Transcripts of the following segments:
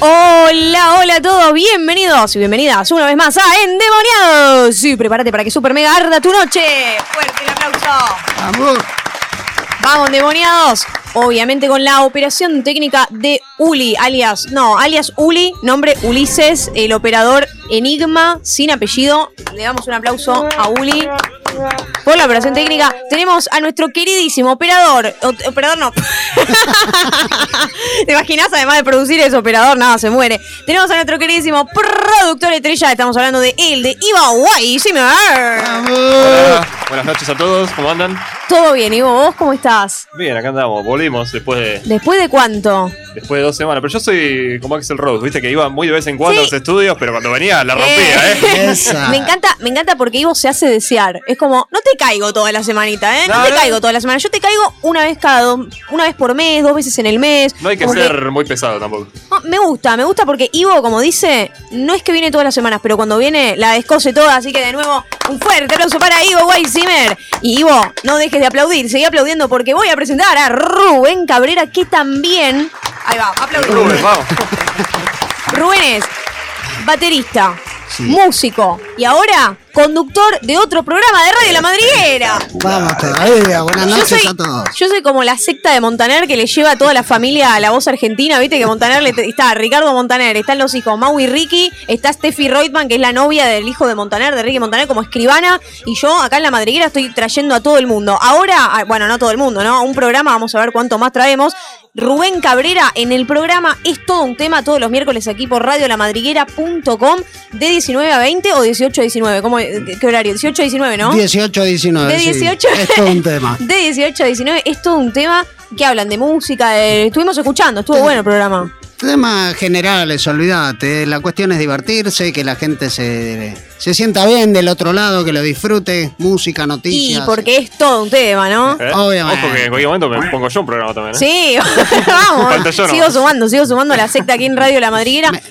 Hola, hola a todos, bienvenidos y bienvenidas una vez más a Endemoniados. Sí, prepárate para que super mega arda tu noche. Fuerte el aplauso. Vamos. Vamos, endemoniados. Obviamente con la operación técnica de Uli, alias, no, alias Uli, nombre Ulises, el operador Enigma, sin apellido. Le damos un aplauso a Uli por la operación técnica. Tenemos a nuestro queridísimo operador, o- operador no. ¿Te imaginas además de producir ese operador? Nada, se muere. Tenemos a nuestro queridísimo productor estrella, estamos hablando de él, de Iva Guay. Hola, buenas noches a todos, ¿cómo andan? Todo bien, Ivo, ¿vos cómo estás? Bien, acá andamos, volvimos después de, ¿Después de cuánto? después de dos semanas. Pero yo soy como Axel Rose, viste que iba muy de vez en cuando Sí. a los estudios, pero cuando venía la rompía, ¿eh? Esa. Me encanta, me encanta porque Ivo se hace desear. Es como, no te caigo toda la semanita, ¿eh? No, No, te no. caigo toda la semana. Yo te caigo una vez cada dos, una vez por mes, dos veces en el mes. No hay que ser muy pesado tampoco. No, me gusta, me gusta porque Ivo, como dice, no es que viene todas las semanas, pero cuando viene la descose toda, así que de nuevo, un fuerte aplauso para Ivo Weissimer. Y Ivo, no dejes de aplaudir, seguí aplaudiendo porque voy a presentar a Rubén Cabrera, que también. Ahí va, aplaudir. Rubén, vamos. Rubén es baterista, músico y ahora conductor de otro programa de Radio La Madriguera. Vamos todavía. Buenas noches soy, a todos. yo soy como la secta de Montaner que le lleva a toda la familia a la voz argentina, viste que Montaner le está Ricardo Montaner, están los hijos Mau y Ricky, está Steffi Reutemann, que es la novia del hijo de Montaner, de Ricky Montaner como escribana, y yo acá en la madriguera estoy trayendo a todo el mundo. Ahora, ah, bueno, no todo el mundo, ¿no? Un programa, vamos a ver cuánto más traemos. Rubén Cabrera en el programa es todo un tema todos los miércoles aquí por radiolamadriguera.com de 19 a 20 o 18 a 19, ¿cómo, qué, qué horario? 18 a 19, ¿no? 18 19. De sí. 18 Es todo un tema. De 18 a 19 es todo un tema que hablan de música, de- estuvimos escuchando, estuvo bueno el programa. Temas generales, olvídate. La cuestión es divertirse, que la gente se, se sienta bien del otro lado, que lo disfrute. Música, Y noticias. porque es todo un tema, ¿no? ¿Eh? Obviamente. Ojo que en cualquier momento me pongo yo un programa también, ¿eh? Sí, vamos. Sigo sumando, sigo sumando la secta aquí en Radio La Madriguera. Me,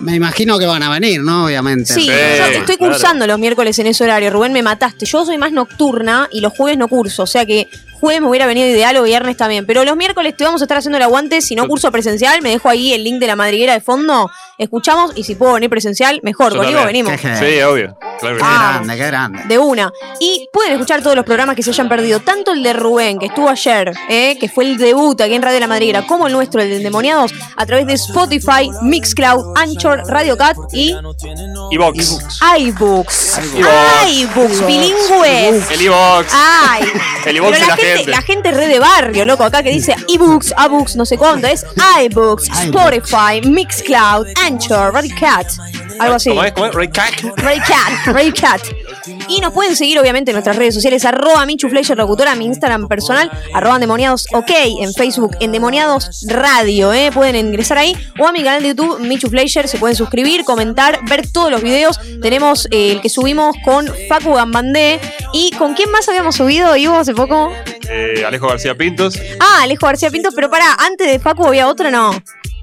me imagino que van a venir, ¿no? Obviamente. Sí, Sí, yo estoy claro. cursando los miércoles en ese horario. Rubén, me mataste. Yo soy más nocturna y los jueves no curso. O sea que jueves me hubiera venido ideal o viernes también. Pero los miércoles te vamos a estar haciendo el aguante. Si no curso presencial, me dejo ahí el link de la madriguera de fondo. Escuchamos y si puedo venir presencial, mejor. Yo Conmigo también. venimos. Sí, obvio. Claro que. Ah. grande, qué grande. De una. Y pueden escuchar todos los programas que se hayan perdido, tanto el de Rubén, que estuvo ayer, eh, que fue el debut aquí en Radio La Madriguera, como el nuestro, el de Endemoniados, a través de Spotify, Mixcloud, Anchor, Radio Cat y Y Vox. iBooks. iVoox. iBooks, bilingües. El iVox. Ay, El iVoox Pero de la gente. La gente re de barrio, loco, acá que dice ebooks, abooks, no sé cuánto, es iBooks, Spotify, Mixcloud, Anchor, Radio Cat, algo así. ¿Cómo es? ¿Cómo es? Ray Cack. Ray Cat, Ray Cat. Y nos pueden seguir obviamente en nuestras redes sociales, arroba Michu Fleischer Locutora, mi Instagram personal, arroba Endemoniados OK, en Facebook Endemoniados Radio, ¿eh? pueden ingresar ahí, o a mi canal de YouTube, Michu Fleischer, se pueden suscribir, comentar, ver todos los videos. Tenemos eh, el que subimos con Facu Gambandé, y ¿con quién más habíamos subido, Ivo, hace poco? Eh, Alejo García Pintos. Ah, Alejo García Pinto, pero para, antes de Facu había otro, no.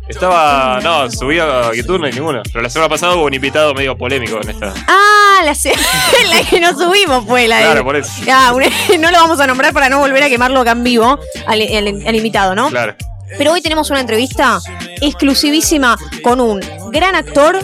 Estaba. No, subí a YouTube, no hay ninguno. Pero la semana pasada hubo un invitado medio polémico en esta. Ah, la, se- la que no subimos fue la de. Claro, por eso. Ah, no lo vamos a nombrar para no volver a quemarlo acá en vivo al, al- al invitado, ¿no? Claro. Pero hoy tenemos una entrevista exclusivísima con un gran actor,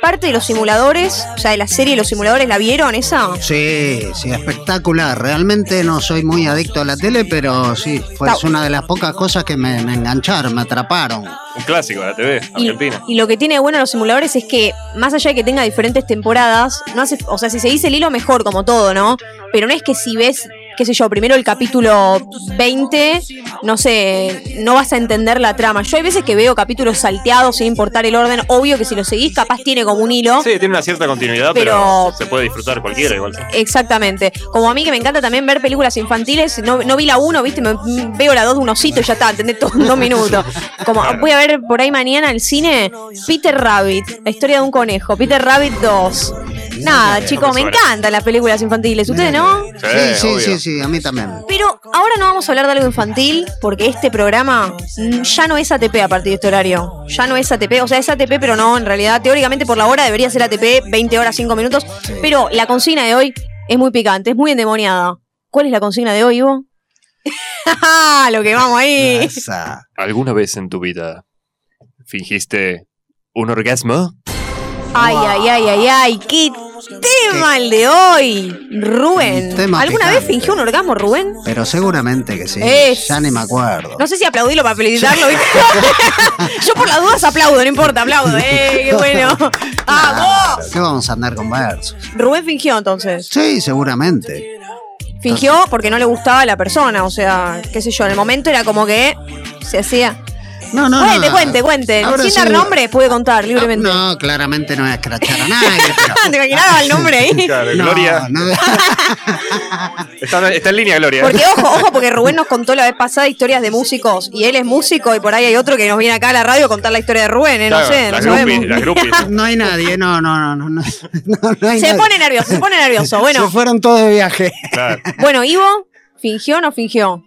parte de los simuladores, o sea, de la serie Los Simuladores, ¿la vieron esa? Sí, sí, espectacular. Realmente no soy muy adicto a la tele, pero sí, fue una de las pocas cosas que me, me engancharon, me atraparon. Un clásico de la TV Y, argentina. y lo que tiene de bueno los simuladores es que, más allá de que tenga diferentes temporadas, no hace, o sea, si se dice el hilo, mejor, como todo, ¿no? Pero no es que si ves, qué sé yo, primero el capítulo 20, no sé, no vas a entender la trama. Yo hay veces que veo capítulos salteados sin importar el orden. Obvio que si lo seguís, capaz tiene como un hilo. Sí, tiene una cierta continuidad, pero, Pero- se puede disfrutar cualquiera igual. Exactamente. Como a mí que me encanta también ver películas infantiles, no, no vi la 1, viste, me, veo la 2 de un osito y ya está, entendés todo en dos minutos. Como voy a ver por ahí mañana al cine Peter Rabbit, la historia de un conejo, Peter Rabbit 2. Nada, chicos, me encantan las películas infantiles. ¿Ustedes no? Sí, sí, sí, sí, a mí también. Pero ahora no vamos a hablar de algo infantil porque este programa mm, ya no es ATP a partir de este horario. Ya no es ATP, o sea, es ATP, pero no, en realidad, teóricamente por la hora debería ser ATP 20 horas 5 minutos. Pero la consigna de hoy es muy picante, es muy endemoniada. ¿Cuál es la consigna de hoy, Ivo? Lo que vamos ahí. ¿Alguna vez en tu vida fingiste un orgasmo? Ay, ay, ay, ay, ay, qué tema el de hoy. Rubén, tema ¿alguna vez fingió un orgasmo, Rubén? Pero seguramente que sí. Es- Ya ni me acuerdo. No sé si aplaudirlo para felicitarlo. Yo por las dudas aplaudo, no importa, aplaudo. ¡Eh, qué bueno! ¡Vamos! ¿Qué vamos a andar con versos? Rubén fingió entonces. Sí, seguramente. Fingió porque no le gustaba la persona, o sea, qué sé yo, en el momento era como que se hacía. No, no, cuente, no. cuente, cuente. Ahora Sin dar sí. nombres puede contar libremente. No, claramente no voy a escrachar a nadie. pero- ¿Te imaginabas el nombre ahí? Claro, No, Gloria. no. Está, está en línea, Gloria. Porque ojo, ojo, porque Rubén nos contó la vez pasada historias de músicos y él es músico y por ahí hay otro que nos viene acá a la radio a contar la historia de Rubén, ¿eh? No Claro, sé, no las sabemos. groupies, las groupies. No hay nadie, no, no, no, no, no, no, no hay Se nadie. pone nervioso, se pone nervioso. Bueno, Se fueron todos de viaje. Claro. bueno, Ivo, ¿fingió o no fingió?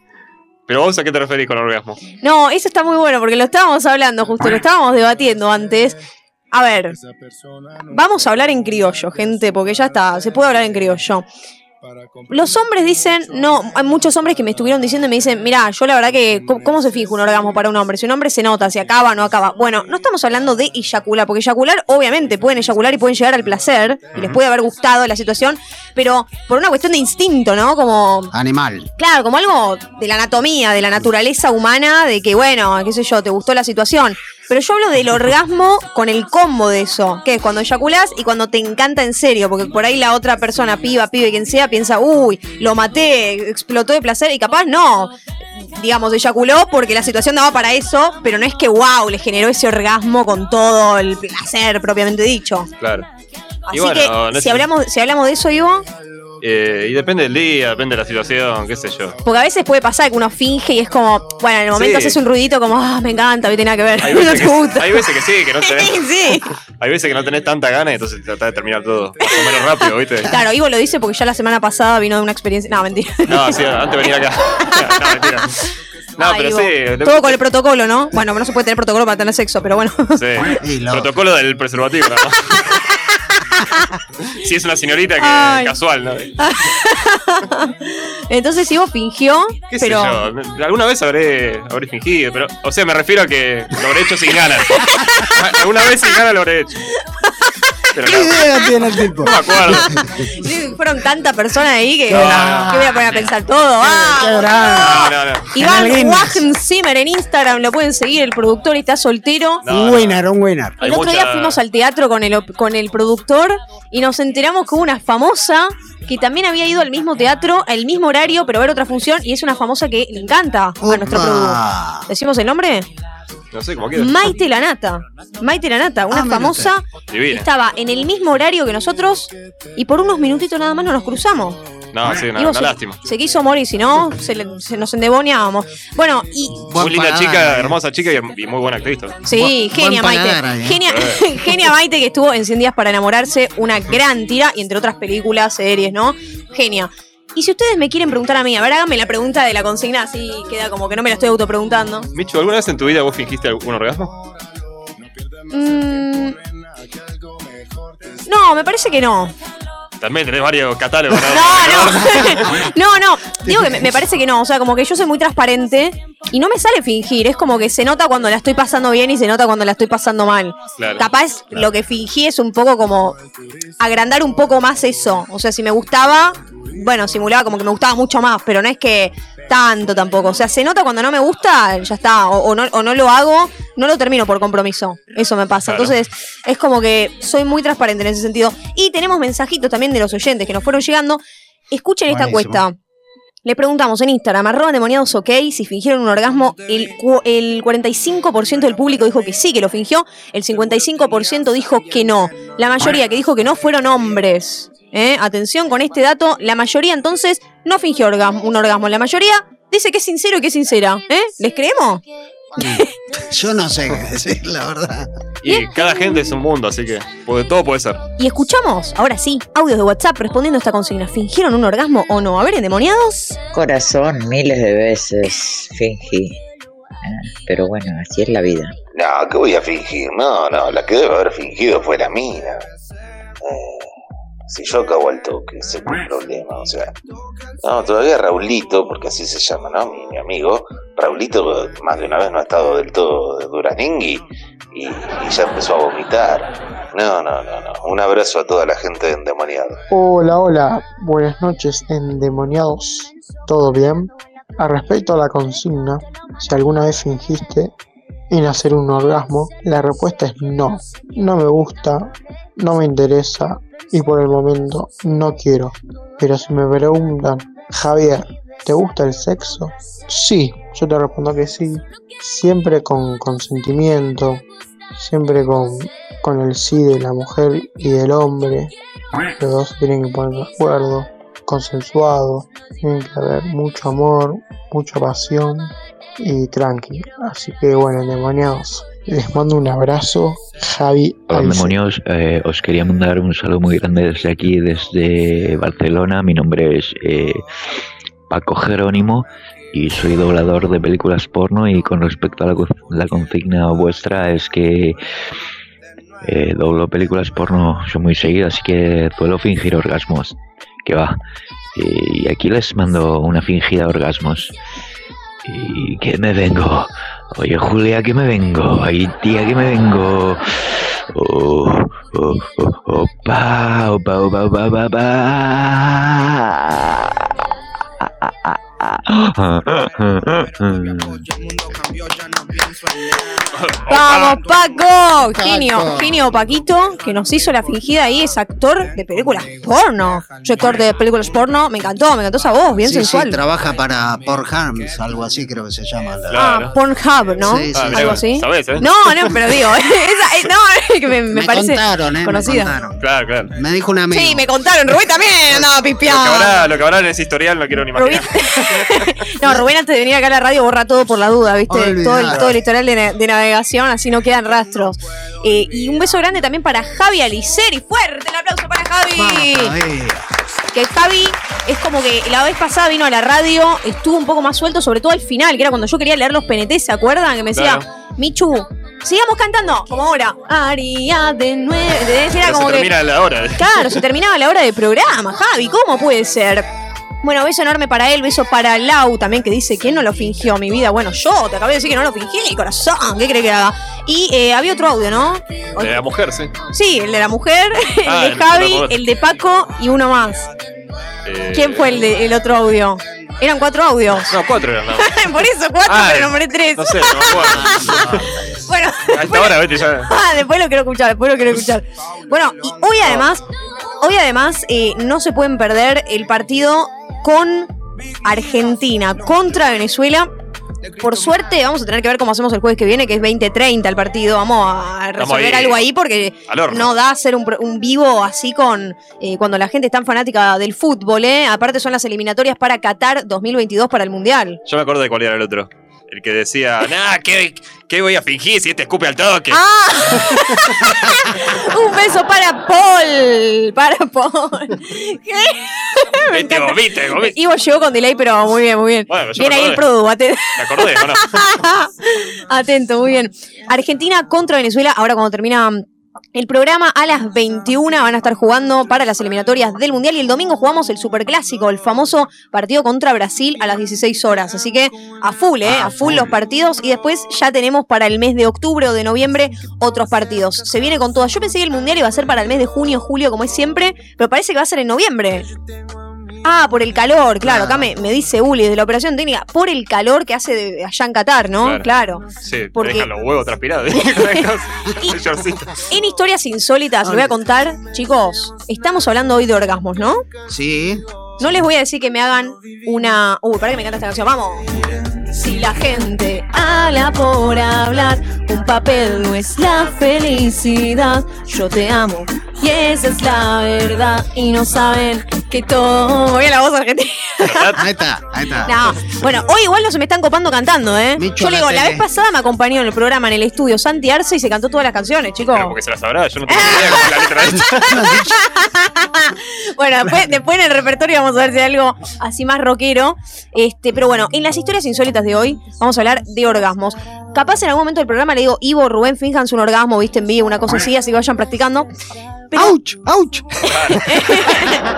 Pero vos a qué te referís con orgasmo? No, eso está muy bueno porque lo estábamos hablando justo, lo estábamos debatiendo antes. A ver, vamos a hablar en criollo, gente, porque ya está, se puede hablar en criollo. Los hombres dicen, no, hay muchos hombres que me estuvieron diciendo y me dicen, mira, yo la verdad que, ¿cómo, cómo se finge un orgasmo para un hombre? Si un hombre se nota, si acaba o no acaba. Bueno, no estamos hablando de eyacular, porque eyacular, obviamente, pueden eyacular y pueden llegar al placer, y les puede haber gustado la situación, pero por una cuestión de instinto, ¿no? Como Animal. Claro, como algo de la anatomía, de la naturaleza humana, de que, bueno, qué sé yo, te gustó la situación. Pero yo hablo del orgasmo con el combo de eso, que es cuando eyaculás y cuando te encanta en serio, porque por ahí la otra persona, piba, pibe, quien sea, piensa, uy, lo maté, explotó de placer, y capaz no. Digamos, eyaculó porque la situación daba para eso, pero no es que, wow, le generó ese orgasmo con todo el placer propiamente dicho. Claro. Así bueno, que, no si hablamos, si hablamos de eso, Ivo, Eh, y depende del día, depende de la situación, qué sé yo. Porque a veces puede pasar que uno finge y es como, bueno, en el momento Sí. haces un ruidito como, ah, me encanta, no tiene nada que ver, Hay no veces, te que, gusta. hay veces que sí, que no tenés. sí. Hay veces que no tenés tanta gana y entonces tratás de terminar todo más o menos rápido, ¿viste? Claro, Ivo lo dice porque ya la semana pasada vino de una experiencia. No, mentira. No, sí, antes de venir acá. no, mentira. No, Ay, pero sí. Todo con el protocolo, ¿no? Bueno, no se puede tener protocolo para tener sexo, pero bueno. Sí. Protocolo del preservativo, ¿no? Si es una señorita que Ay. casual, ¿no? Entonces Ivo fingió, ¿Qué pero. sé yo? Alguna vez habré, habré fingido, pero. O sea, me refiero a que lo habré hecho sin ganas. Alguna vez sin ganas lo habré hecho. Pero ¿Qué no, idea tiene el tipo? no me acuerdo. Fueron tantas personas ahí que. No. que voy a poner a pensar todo. ¡Ah! No, no, no. Iván Canal Guinness. Wagen Zimmer en Instagram, lo pueden seguir, el productor está soltero. Un no. winner, un winner. Hay El otro mucha- día fuimos al teatro con el, con el productor y nos enteramos que hubo una famosa que también había ido al mismo teatro, al mismo horario, pero a ver otra función, y es una famosa que le encanta a nuestro productor. ¿Decimos el nombre? No sé, como quieras. Maite Lanata. Maite Lanata, una Ah, famosa Divina. estaba en el mismo horario que nosotros y por unos minutitos nada más no nos cruzamos. No, sí, una se, lástima. se quiso morir, si no, se, le- se nos endemoniábamos. Bueno, y Buen Muy linda chica, eh. hermosa chica y, y muy buena actriz. Sí, Buen- genia Maite. ¿eh? Genia, genia Maite que estuvo en 100 días para enamorarse, una gran tira, y entre otras películas, series, ¿no? Genia. Y si ustedes me quieren preguntar a mí, a ver, háganme la pregunta de la consigna, así queda como que no me la estoy autopreguntando. Michu, ¿alguna vez en tu vida vos fingiste un orgasmo? Mm, no, me parece que no. También tenés varios catálogos. No, no. no, no. Digo que me, me parece que no. O sea, como que yo soy muy transparente y no me sale fingir. Es como que se nota cuando la estoy pasando bien y se nota cuando la estoy pasando mal. Claro. Capaz lo que fingí es un poco como agrandar un poco más eso. O sea, si me gustaba, bueno, simulaba como que me gustaba mucho más, pero no es que tanto tampoco. O sea, se nota cuando no me gusta, ya está. O, o no, o no lo hago, no lo termino por compromiso. Eso me pasa. Claro. Entonces, es como que soy muy transparente en ese sentido. Y tenemos mensajitos también de los oyentes que nos fueron llegando. Escuchen esta Buenísimo. cuesta. Le preguntamos en Instagram, arroba demoniados ok, si fingieron un orgasmo. El, el 45% del público dijo que sí, que lo fingió. El 55% dijo que no. La mayoría que dijo que no fueron hombres. ¿eh? Atención con este dato. La mayoría entonces no fingió orgasmo, un orgasmo. La mayoría dice que es sincero y que es sincera. ¿eh? ¿Les creemos? Yo no sé qué decir, la verdad. Y cada gente es un mundo, así que puede- todo puede ser. Y escuchamos, ahora sí, audios de WhatsApp respondiendo a esta consigna. ¿Fingieron un orgasmo o no? A ver, endemoniados. Corazón, miles de veces fingí. Ah, Pero bueno, así es la vida. No, ¿qué voy a fingir? No, no, la que debe haber fingido fue la mina. Eh, si yo acabo al toque, ese es el problema, o sea. No, todavía Raulito, porque así se llama, ¿no? Mi, mi amigo. Raulito más de una vez no ha estado del todo de Duraningui y, ya empezó a vomitar. No, no, no, no. Un abrazo a toda la gente de endemoniado. Hola, hola, buenas noches, endemoniados. ¿Todo bien? A respecto a la consigna, si alguna vez fingiste en hacer un orgasmo, la respuesta es no. No me gusta, no me interesa y por el momento no quiero. Pero si me preguntan, Javier, ¿te gusta el sexo? Sí, yo te respondo que sí. Siempre con consentimiento, siempre con, con el sí de la mujer y del hombre. Los dos tienen que poner de acuerdo, consensuado, tiene que haber mucho amor, mucha pasión y tranqui. Así que bueno, endemoniados, les mando un abrazo, Javi. Hola demonios, Eh, os quería mandar un saludo muy grande desde aquí, desde Barcelona. Mi nombre es eh, Paco Jerónimo y soy doblador de películas porno y con respecto a la, la consigna vuestra es que eh, doblo películas porno yo muy seguido, así que suelo fingir orgasmos. Que va. Y aquí les mando una fingida orgasmos. ¿Y que me vengo? Oye, Julia, que me vengo. Ay, tía, que me vengo. Oh, oh, oh, opa, opa, opa, opa, opa, Vamos, Paco. Genio, genio Paquito, que nos hizo la fingida ahí, es actor de películas porno. Yo actor de películas porno, me encantó, me encantó esa voz, bien Sí, sensual. sí, trabaja para Pornhams, algo así creo que se llama. la- Claro. Ah, Pornhub, ¿no? Sí, sí, Ah, Algo así. ¿Sabés, eh? No, no, pero digo, esa, eh, no, es que me, me Me, parece contaron, eh, conocida. me contaron. Claro, claro. Me dijo un amigo. Sí, me contaron, Rubén también andaba Lo que, pipiando. habrá, lo que habrá en ese historial no quiero ni Rubén, imaginar. no, Rubén antes de venir acá a la radio borra todo por la duda, ¿viste? Todo el, todo el historial de, de navegación, así no quedan rastros. Eh, y un beso grande también para Javi Aliceri. Fuerte el aplauso para Javi. Vamos, Javi. Que Javi es como que la vez pasada vino a la radio, estuvo un poco más suelto, sobre todo al final, que era cuando yo quería leer los PNT, ¿se acuerdan? Que me decía, Claro. Michu, sigamos cantando, como ahora. Aria de nueve. Era Pero como se que. termina la hora. Claro, se terminaba la hora de programa, Javi, ¿cómo puede ser? Bueno, beso enorme para él, beso para Lau también, que dice, ¿quién no lo fingió mi vida? Bueno, yo te acabé de decir que no lo fingí, corazón, ¿qué cree que haga? Y eh, había otro audio, ¿no? De la mujer, sí. Sí, el de la mujer, el Ah, de el- Javi, el- el de Paco y uno más. Eh, ¿Quién fue el, de- el otro audio? Eran cuatro audios. No, cuatro eran más. Por eso cuatro, Ah, pero nombré tres. No sé, no me acuerdo. Bueno, A esta hora, vete ya. Ah, después lo quiero escuchar, después lo quiero escuchar. Bueno, y hoy además, hoy además eh, no se pueden perder el partido con Argentina contra Venezuela. Por suerte, vamos a tener que ver cómo hacemos el jueves que viene, que es 20-30 el partido. Vamos a resolver algo ahí porque no da hacer un, un vivo así con eh, cuando la gente es tan fanática del fútbol, ¿eh? Aparte son las eliminatorias para Qatar 2022 para el Mundial. Yo me acuerdo de cuál era el otro. El que decía, nah, ¿qué, qué voy a fingir si este escupe al toque? ¡Ah! un beso para Paul. Para Paul. ¿Qué? Viste, vomite, vomite. Ivo llegó con delay, pero muy bien, muy bien. Bueno, bien me ahí el produ, atento. ¿Te acordé o no? atento, muy bien. Argentina contra Venezuela, ahora cuando termina el programa a las 21 van a estar jugando para las eliminatorias del Mundial y el domingo jugamos el Superclásico, el famoso partido contra Brasil a las 16 horas. Así que a full, ¿eh? A full los partidos y después ya tenemos para el mes de octubre o de noviembre otros partidos. Se viene con todas. Yo pensé que el Mundial iba a ser para el mes de junio, julio, como es siempre, pero parece que va a ser en noviembre. Ah, por el calor, claro. Acá me, me dice Uli de la operación técnica, por el calor que hace de- allá en Qatar, ¿no? Claro. Sí, Porque- dejan los huevos transpirados. En historias insólitas, les voy a contar, chicos, estamos hablando hoy de orgasmos, ¿no? Sí. No les voy a decir que me hagan una. Uy, para que me encanta esta canción, vamos. Si la gente habla por hablar, un papel no es la felicidad. Yo te amo y esa es la verdad. Y no saben que todo. Voy a la voz argentina. Ahí está, ahí está. No, bueno, hoy igual no se me están copando cantando, ¿eh? Micho Yo le digo, la vez pasada me acompañó en el programa en el estudio Santi Arce y se cantó todas las canciones, chicos. Porque se la sabrá, yo no tengo idea es la letra de esta. Bueno, después, después en el repertorio vamos a ver si hay algo así más rockero. Este, pero bueno, en las historias insólitas de hoy vamos a hablar de orgasmos. Capaz en algún momento del programa le digo, Ivo, Rubén, finjan un orgasmo, viste en vivo, una cosa así, así que vayan practicando. Pero ¡Auch! ¡Auch!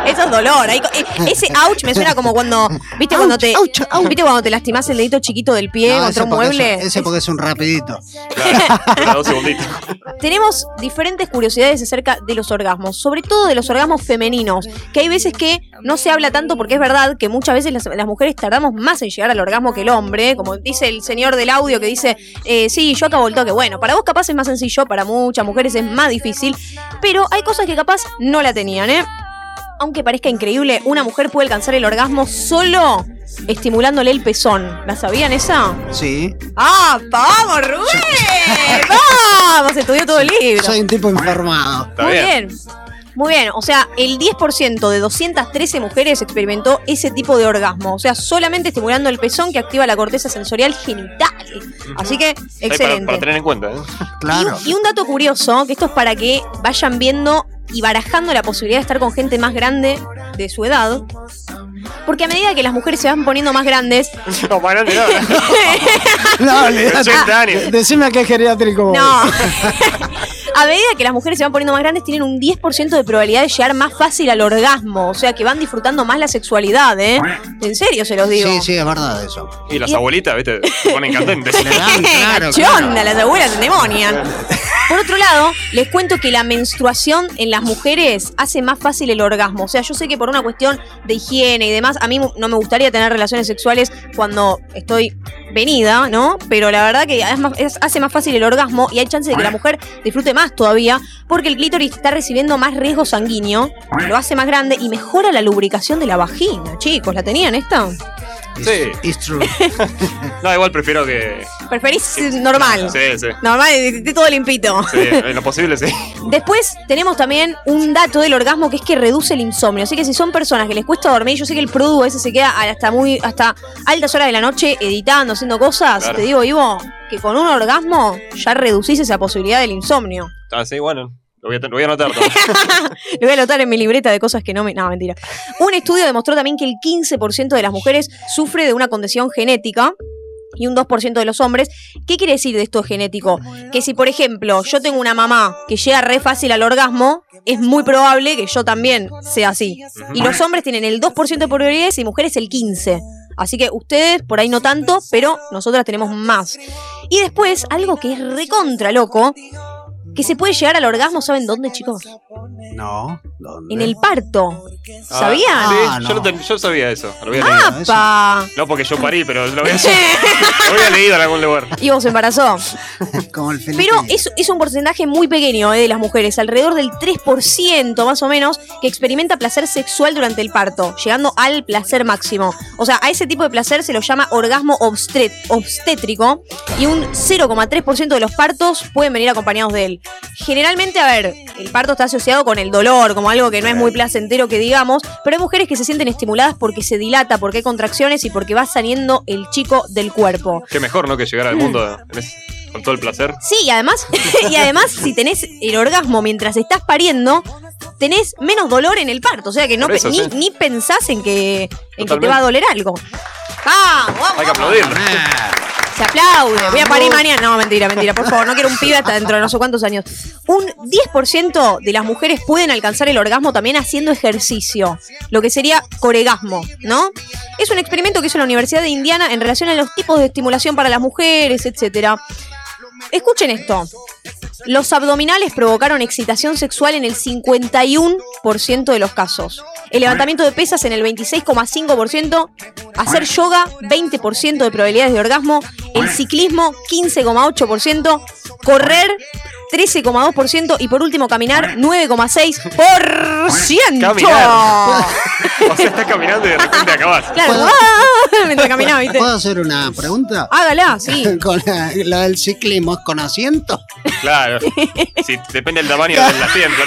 eso es dolor. Ahí eh, ese ouch me suena como cuando, viste cuando te, Ouch, ouch. viste cuando te lastimás el dedito chiquito del pie No, contra un es- mueble. ese porque es un rapidito. Claro. Tenemos diferentes curiosidades acerca de los orgasmos, sobre todo de los orgasmos femeninos, que hay veces que no se habla tanto porque es verdad que muchas veces las, las mujeres tardamos más en llegar al orgasmo que el hombre, como dice el señor del audio que dice, eh, sí, yo acabo el toque, bueno, para vos capaz es más sencillo, para muchas mujeres es más difícil, pero hay cosas que capaz no la tenían, ¿eh? Aunque parezca increíble, una mujer puede alcanzar el orgasmo solo estimulándole el pezón. ¿La sabían esa? Sí. ¡Ah, vamos, Rubén! ¡Vamos! Estudió todo el libro. Soy un tipo informado. Está Muy bien. bien. Muy bien, o sea, el 10% de 213 mujeres experimentó ese tipo de orgasmo. O sea, solamente estimulando el pezón que activa la corteza sensorial genital. Así que, para, excelente. para tener en cuenta, ¿eh? Claro. Y, y un dato curioso, que esto es para que vayan viendo y barajando la posibilidad de estar con gente más grande de su edad. Porque a medida que las mujeres se van poniendo más grandes, No, para no, No. 80 años. Decime a qué geriátrico no. A medida que las mujeres se van poniendo más grandes, tienen un 10% de probabilidad de llegar más fácil al orgasmo. O sea, que van disfrutando más la sexualidad, ¿eh? En serio se los digo. Sí, sí, es verdad eso. Y las abuelitas, ¿viste? Se ponen candentes. Claro, ¿Qué claro. onda? Las abuelas se endemonian. Por otro lado, les cuento que la menstruación en las mujeres hace más fácil el orgasmo. O sea, yo sé que por una cuestión de higiene y demás, a mí no me gustaría tener relaciones sexuales cuando estoy venida, ¿no? Pero la verdad que es más- es- hace más fácil el orgasmo y hay chance de que la mujer disfrute más todavía porque el clítoris está recibiendo más riesgo sanguíneo, lo hace más grande y mejora la lubricación de la vagina. Chicos, ¿la tenían esta? Sí. It's true. No, igual prefiero que. Preferís normal. Sí, sí. Normal, esté todo limpito. Sí, en lo posible, sí. Después tenemos también un dato del orgasmo que es que reduce el insomnio. Así que si son personas que les cuesta dormir, yo sé que el produ a veces se queda hasta muy, hasta altas horas de la noche editando, haciendo cosas. Claro. Te digo, Ivo, que con un orgasmo ya reducís esa posibilidad del insomnio. Ah, sí, bueno. Lo voy a, lo voy a anotar. Lo voy a anotar en mi libreta de cosas que no me. No, mentira. Un estudio demostró también que el 15% de las mujeres sufre de una condición genética y un 2% de los hombres. ¿Qué quiere decir de esto genético? Que si, por ejemplo, yo tengo una mamá que llega re fácil al orgasmo, es muy probable que yo también sea así. Y los hombres tienen el 2% de probabilidades y mujeres el 15%. Así que ustedes por ahí no tanto, pero nosotras tenemos más. Y después, algo que es recontra loco, que se puede llegar al orgasmo, ¿saben dónde, chicos? No, ¿dónde? En el parto. Ah, ¿Sabían? Sí, Ah, yo, no. lo ten- yo sabía eso. Lo había leído. ¡Apa! No porque yo parí, pero lo había, lo había leído en algún lugar. Y vos se embarazó. Como el Pero es, es un porcentaje muy pequeño eh, de las mujeres, alrededor del 3% más o menos, que experimenta placer sexual durante el parto, llegando al placer máximo. O sea, a ese tipo de placer se lo llama orgasmo obstet- obstétrico y un 0,3% de los partos pueden venir acompañados de él. Generalmente, a ver, el parto está asociado con el dolor, como algo que no es muy placentero que digamos, pero hay mujeres que se sienten estimuladas porque se dilata, porque hay contracciones y porque va saliendo el chico del cuerpo. Qué mejor, ¿no? Que llegar al mundo en ese- con todo el placer. Sí, y además, y además, si tenés el orgasmo mientras estás pariendo, tenés menos dolor en el parto. O sea que no eso, ni, sí. ni pensás en que, en que te va a doler algo. ¡Vamos, vamos! Hay que vamos! Se aplaude. Voy a parir mañana. No, mentira, mentira. Por favor, no quiero un pibe hasta dentro de no sé cuántos años. Un 10% de las mujeres pueden alcanzar el orgasmo también haciendo ejercicio. Lo que sería coregasmo, ¿no? Es un experimento que hizo la Universidad de Indiana en relación a los tipos de estimulación para las mujeres, etcétera. Escuchen esto. Los abdominales provocaron excitación sexual en el 51% de los casos. El levantamiento de pesas en el 26,5%. Hacer yoga, 20% de probabilidades de orgasmo. El ciclismo, 15,8%. Correr, 13,2% y por último caminar 9,6%. Caminar. O sea, estás caminando y de repente acabas. Claro, ¿Puedo- mientras caminaba, ¿viste? ¿Puedo hacer una pregunta? Hágala, sí. Con la, la del ciclismo, ¿es con asiento? Claro. Sí, depende del tamaño del asiento.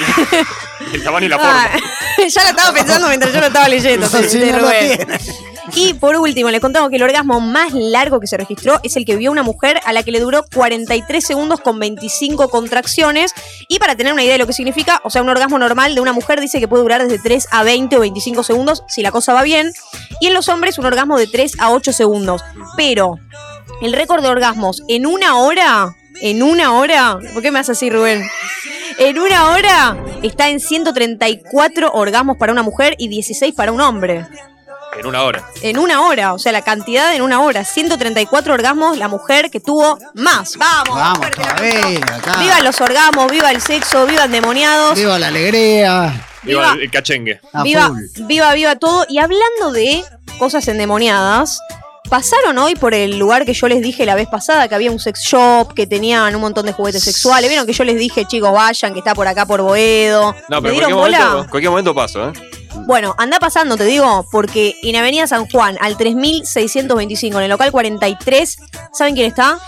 El tamaño y la forma. Ah, ya la estaba pensando mientras yo lo estaba leyendo. No, no lo. Y por último, le contamos que el orgasmo más largo que se registró es el que vio una mujer a la que le duró 43 segundos con 25 contracciones. Y para tener una idea de lo que significa, o sea, un orgasmo normal de una mujer dice que puede durar desde 3 a 20 o 25 segundos si la cosa va bien. Y en los hombres, un orgasmo de 3 a 8 segundos. Pero el récord de orgasmos en una hora, en una hora, ¿por qué me haces así, Rubén? En una hora está en 134 orgasmos para una mujer y 16 para un hombre. En una hora. En una hora, o sea, la cantidad en una hora. 134 orgasmos, la mujer que tuvo más. ¡Vamos! Vamos. ¡Viva los orgasmos! ¡Viva el sexo! ¡Viva endemoniados! Viva la alegría. Viva Viva- el, cachengue. Viva, viva, viva todo. Y hablando de cosas endemoniadas, pasaron hoy por el lugar que yo les dije la vez pasada, que había un sex shop, que tenían un montón de juguetes sexuales. Vieron que yo les dije, chicos, vayan, que está por acá por Boedo. No, ¿Me pero en dieron cualquier bola? momento, cualquier momento paso, ¿eh? Bueno, anda pasando, te digo, porque en Avenida San Juan, al 3625, en el local 43, ¿saben quién está?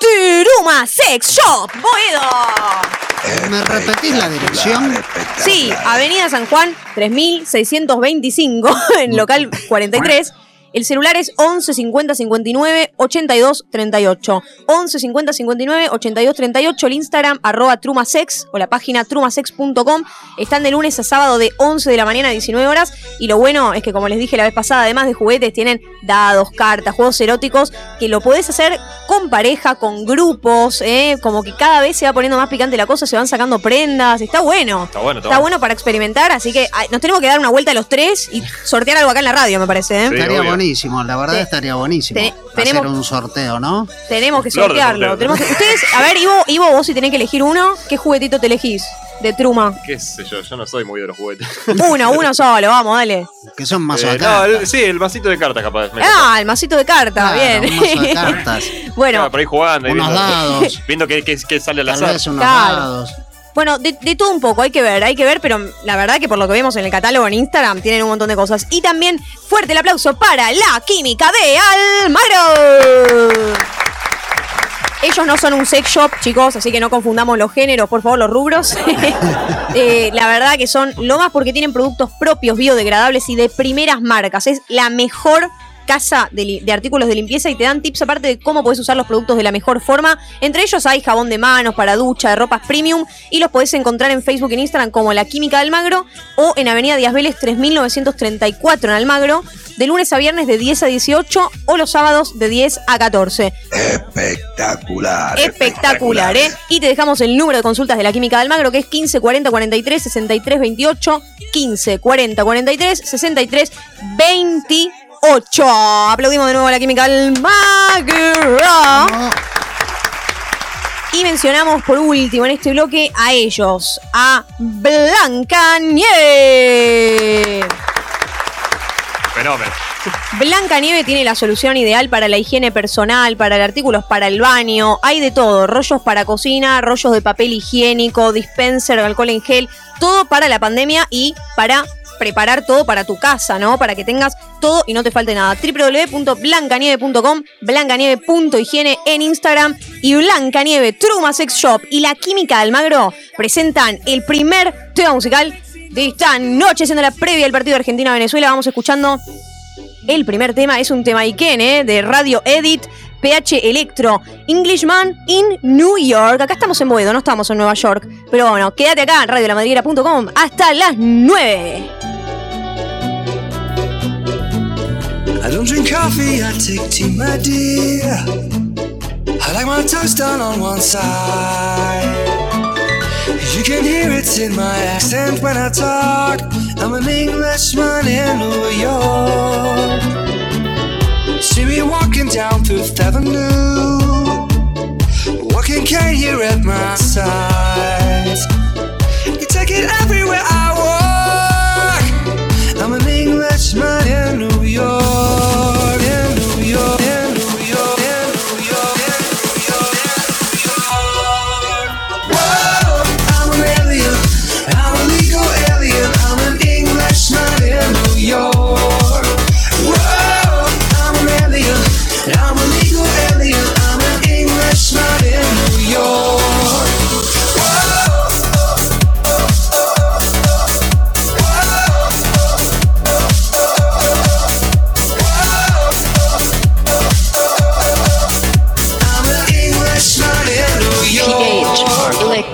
Tiruma Sex Shop, Boedo. ¿Me repetís la dirección? Sí, Avenida San Juan, 3625, en local 43. El celular es 11 50 59 82 38. 11 50 59 82 38. El Instagram, arroba trumasex o la página trumasex.com. Están de lunes a sábado de 11 de la mañana a 19 horas. Y lo bueno es que, como les dije la vez pasada, además de juguetes, tienen dados, cartas, juegos eróticos que lo podés hacer con pareja, con grupos. ¿eh? Como que cada vez se va poniendo más picante la cosa, se van sacando prendas. Está bueno. Está bueno, está, Está bueno para experimentar, así que ay, nos tenemos que dar una vuelta a los tres y sortear algo acá en la radio, me parece. ¿eh? Sí, estaría obvio. buenísimo, la verdad estaría buenísimo. te- Hacer tenemos- un sorteo, ¿no? Tenemos que sortearlo. sorteo. Tenemos que- ustedes, a ver, Ivo, Ivo, vos si tenés que elegir uno, ¿qué juguetito te elegís? De Truma. ¿Qué sé yo? Yo no soy muy de los juguetes. Uno, uno solo, vamos, dale. Que son más Eh, no, el- sí, el vasito de cartas capaz. me Ah, el masito de cartas, Claro, bien. un mazo de cartas. bueno, Claro, por ahí jugando. y Unos viendo, dados. Viendo qué, qué- qué sale al Tal azar. vez unos Claro. dados. Bueno, de, de todo un poco, hay que ver, hay que ver, pero la verdad que por lo que vemos en el catálogo en Instagram tienen un montón de cosas. Y también fuerte el aplauso para la química de Almagro. Ellos no son un sex shop, chicos, así que no confundamos los géneros, por favor, los rubros. Eh, la verdad que son lo más porque tienen productos propios, biodegradables y de primeras marcas. Es la mejor casa de, artículos de limpieza y te dan tips aparte de cómo puedes usar los productos de la mejor forma. Entre ellos hay jabón de manos para ducha, de ropas premium y los podés encontrar en Facebook y en Instagram como La Química de Almagro o en Avenida Díaz Vélez 3934 en Almagro, de lunes a viernes de 10 a 18 o los sábados de 10 a 14. Espectacular. Espectacular, ¿eh? Y te dejamos el número de consultas de la Química de Almagro, que es 15 40 43 63 28. 15 40 43 63 28. Aplaudimos de nuevo a la Química de Almagro. Y mencionamos por último en este bloque a ellos, a Blanca Nieve. Fenómeno. Blanca Nieve tiene la solución ideal para la higiene personal, para artículos para el baño, hay de todo, rollos para cocina, rollos de papel higiénico, dispenser, alcohol en gel, todo para la pandemia y para preparar todo para tu casa, ¿no? Para que tengas todo y no te falte nada. www.blancanieve.com, blancanieve.higiene en Instagram y Blancanieve Truma Sex Shop y La Química de Almagro presentan el primer tema musical de esta noche, siendo la previa del partido Argentina-Venezuela. Vamos escuchando el primer tema es un tema Iken, ¿eh? de Radio Edit, PH Electro, Englishman in New York. Acá estamos en Boedo, no estamos en Nueva York. Pero bueno, quédate acá en radiolamadriguera.com hasta las 9. I don't drink coffee, I take tea, my dear. I like my toast done on one side. You can hear it in my accent when I talk. I'm an Englishman in New York. See me walking down Fifth Avenue. Walking cane here at my side. You take it everywhere I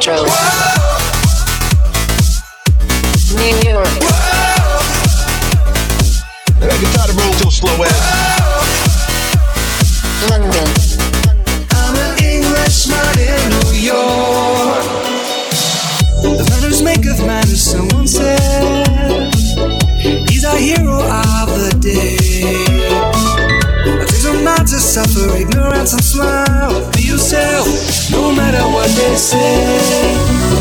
Metro. Whoa. New York. Whoa. And I get tired of so slow ass. London. I'm an Englishman in New York. The manners maketh manners, someone said. He's our hero of the day. It doesn't matter, suffer ignorance and smile. Be yourself matter what they say.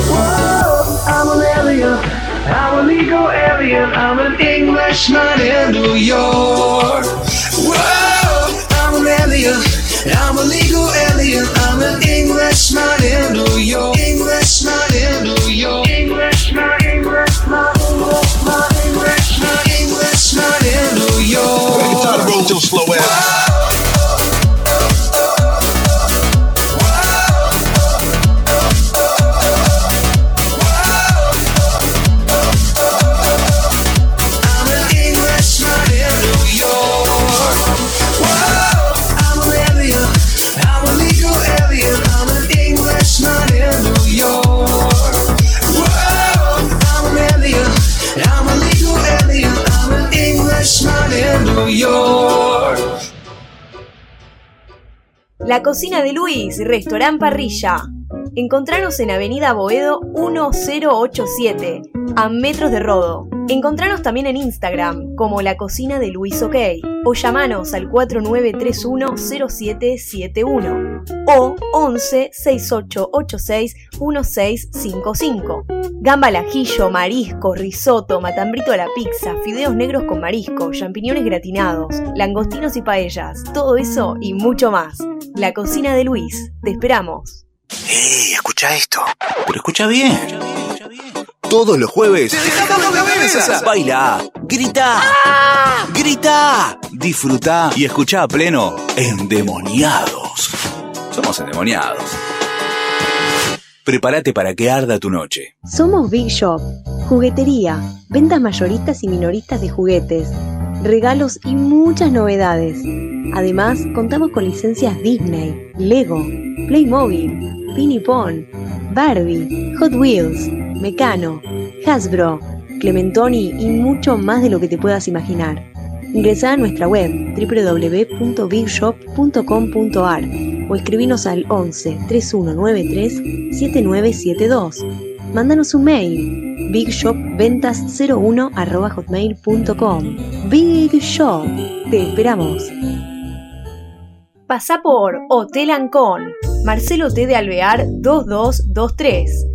Whoa, I'm an alien. I'm a legal alien. I'm an Englishman in New York. Whoa, I'm an alien. I'm a legal alien. I'm an Englishman in New York. Englishman in New York. Englishman, Englishman, Englishman, Englishman, Englishman in New York. Break it down and roll with your slow ass. La cocina de Luis, restaurant parrilla. Encontranos en Avenida Boedo 1087, a metros de Rodo. Encontranos también en Instagram como La Cocina de Luis OK o llamanos al 4931 0771 o 11 6886 1655. Gamba al ajillo, marisco, risotto, matambrito a la pizza, fideos negros con marisco, champiñones gratinados, langostinos y paellas, todo eso y mucho más. La cocina de Luis. Te esperamos. ¡Ey! Escucha esto. Pero escucha bien. Todos los jueves. Baila, grita, grita, disfruta y escucha a pleno Endemoniados. Somos endemoniados. Prepárate para que arda tu noche. Somos Big Shop, juguetería, ventas mayoristas y minoristas de juguetes, regalos y muchas novedades. Además, contamos con licencias Disney, Lego, Playmobil, Pinipon, Barbie, Hot Wheels, Mecano, Hasbro, Clementoni y mucho más de lo que te puedas imaginar. Ingresá a nuestra web www.bigshop.com.ar o escribinos al 11 3193 7972. Mándanos un mail bigshopventas01 Big Shop, te esperamos. Pasá por Hotel Ancon, Marcelo T. de Alvear 2223.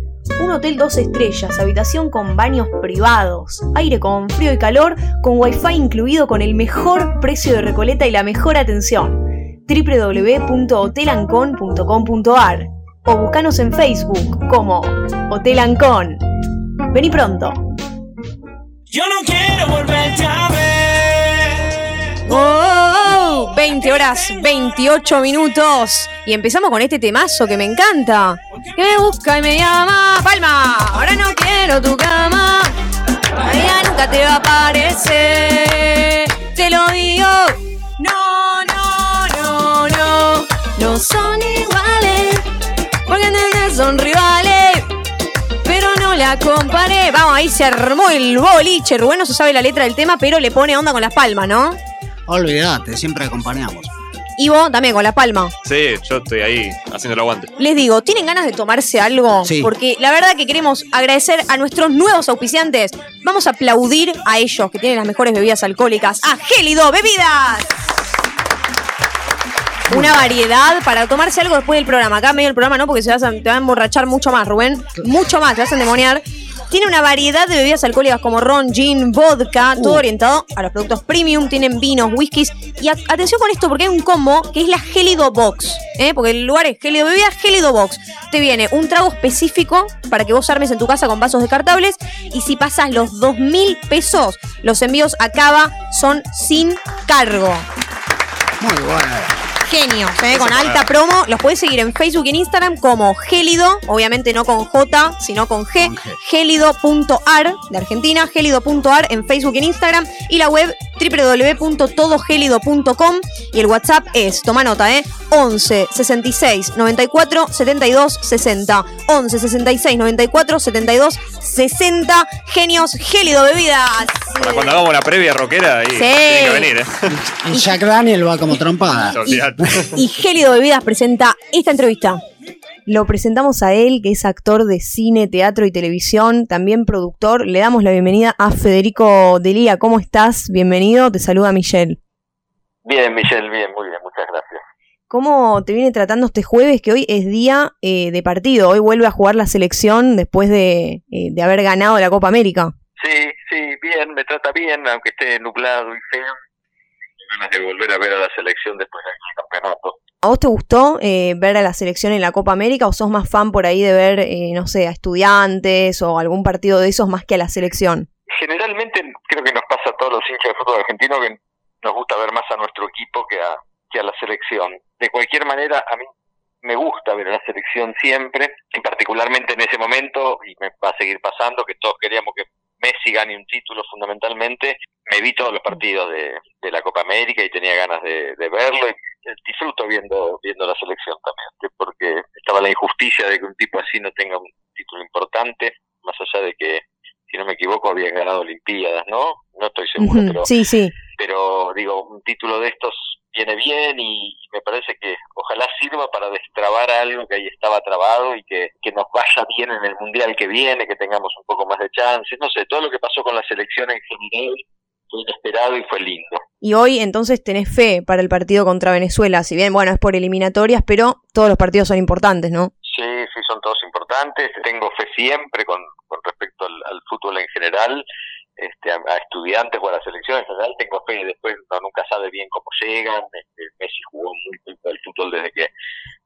Un hotel dos estrellas, habitación con baños privados, aire con frío y calor, con wifi incluido con el mejor precio de Recoleta y la mejor atención. www.hotelancon.com.ar o buscanos en Facebook como Hotel Ancon. Vení pronto. Yo no quiero volverte a ver. ¡Oh! 20 horas 28 minutos. Y empezamos con este temazo que me encanta. Que me busca y me llama. Palma, ahora no quiero tu cama. Ella nunca te va a aparecer. Te lo digo. No, no, no, no. No son iguales. Porque son rivales. Pero no la comparé. Vamos, ahí se armó el boliche. Rubén no se sabe la letra del tema, pero le pone onda con las palmas, ¿no? Olvídate, siempre acompañamos. Y vos también con la palma. Sí, yo estoy ahí haciendo el aguante. Les digo, ¿tienen ganas de tomarse algo? Sí. Porque la verdad que queremos agradecer a nuestros nuevos auspiciantes. Vamos a aplaudir a ellos que tienen las mejores bebidas alcohólicas. A Gélido Bebidas. Una variedad para tomarse algo después del programa. Acá medio del programa no, porque se vas a- te va a emborrachar mucho más, Rubén. Mucho más, te vas a endemoniar. Tiene una variedad de bebidas alcohólicas como ron, gin, vodka, todo orientado a los productos premium. Tienen vinos, whiskies. Y a- atención con esto, porque hay un combo que es la Gélido Box. ¿eh? Porque el lugar es Gélido Bebidas, Gélido Box. Te viene un trago específico para que vos armes en tu casa con vasos descartables. Y si pasas los 2 mil pesos, los envíos a Cava son sin cargo. Muy bueno. Genios, ¿eh? con alta promo. Los puedes seguir en Facebook y en Instagram como Gélido, obviamente no con J, sino con G, gélido.ar de Argentina, gélido.ar en Facebook y en Instagram y la web www.todogélido.com y el WhatsApp es, toma nota, ¿eh? 11 66 94 72 60. 11 66 94 72 60. Genios, Gélido Bebidas. Para cuando hagamos la previa rockera, ahí Sí. tiene que venir, ¿eh? Y Jack Daniel va como trompada. Y Gélido Bebidas presenta esta entrevista. Lo presentamos a él, que es actor de cine, teatro y televisión, también productor. Le damos la bienvenida a Federico Delía. ¿Cómo estás? Bienvenido, te saluda Michelle. Bien, Michelle, bien, muy bien, muchas gracias. ¿Cómo te viene tratando este jueves, que hoy es día eh, de partido? Hoy vuelve a jugar la selección después de, eh, de haber ganado la Copa América. Sí, sí, bien, me trata bien, aunque esté nublado y feo. Ganas de volver a ver a la selección después del campeonato. ¿A vos te gustó eh, ver a la selección en la Copa América o sos más fan por ahí de ver, eh, no sé, a estudiantes o algún partido de esos más que a la selección? Generalmente creo que nos pasa a todos los hinchas de fútbol argentino que nos gusta ver más a nuestro equipo que a, que a la selección. De cualquier manera, a mí me gusta ver a la selección siempre, y particularmente en ese momento, y me va a seguir pasando, que todos queríamos que Messi gane un título fundamentalmente, me vi todos los partidos de, de la Copa América y tenía ganas de, de verlo y disfruto viendo viendo la selección también, porque estaba la injusticia de que un tipo así no tenga un título importante, más allá de que, si no me equivoco, había ganado Olimpiadas, ¿no? No estoy seguro, pero, Sí, sí. pero digo, un título de estos viene bien y me parece que ojalá sirva para destrabar algo que ahí estaba trabado y que, que nos vaya bien en el Mundial que viene, que tengamos un poco más de chances, no sé, todo lo que pasó con la selección en general fue inesperado y fue lindo. Y hoy entonces tenés fe para el partido contra Venezuela, si bien, bueno, es por eliminatorias, pero todos los partidos son importantes, ¿no? Sí, sí, son todos importantes. Tengo fe siempre con, con respecto al, al fútbol en general, este, a, a estudiantes o a la selección en general. Tengo fe. Después uno nunca sabe bien cómo llegan. Este, Messi jugó muy el fútbol desde que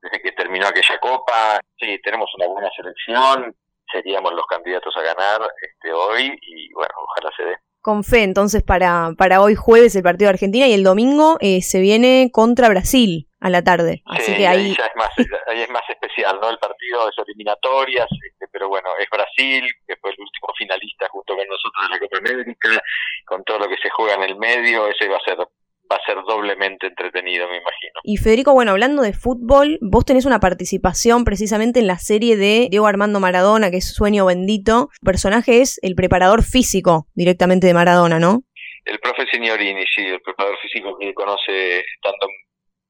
desde que terminó aquella copa. Sí, tenemos una buena selección. Seríamos los candidatos a ganar este hoy y bueno, ojalá se dé. Con fe entonces para, para hoy jueves el partido de Argentina y el domingo eh, se viene contra Brasil a la tarde. Así Sí, que ahí... ya es más, ahí es más especial, ¿no? El partido es eliminatorias, este, pero bueno, es Brasil, que fue el último finalista junto con nosotros en la Copa América, con todo lo que se juega en el medio, ese va a ser va a ser doblemente entretenido, me imagino. Y Federico, bueno, hablando de fútbol, vos tenés una participación precisamente en la serie de Diego Armando Maradona, que es Sueño Bendito. Tu personaje es el preparador físico directamente de Maradona, ¿no? El profe Signorini, sí, el preparador físico que conoce tanto en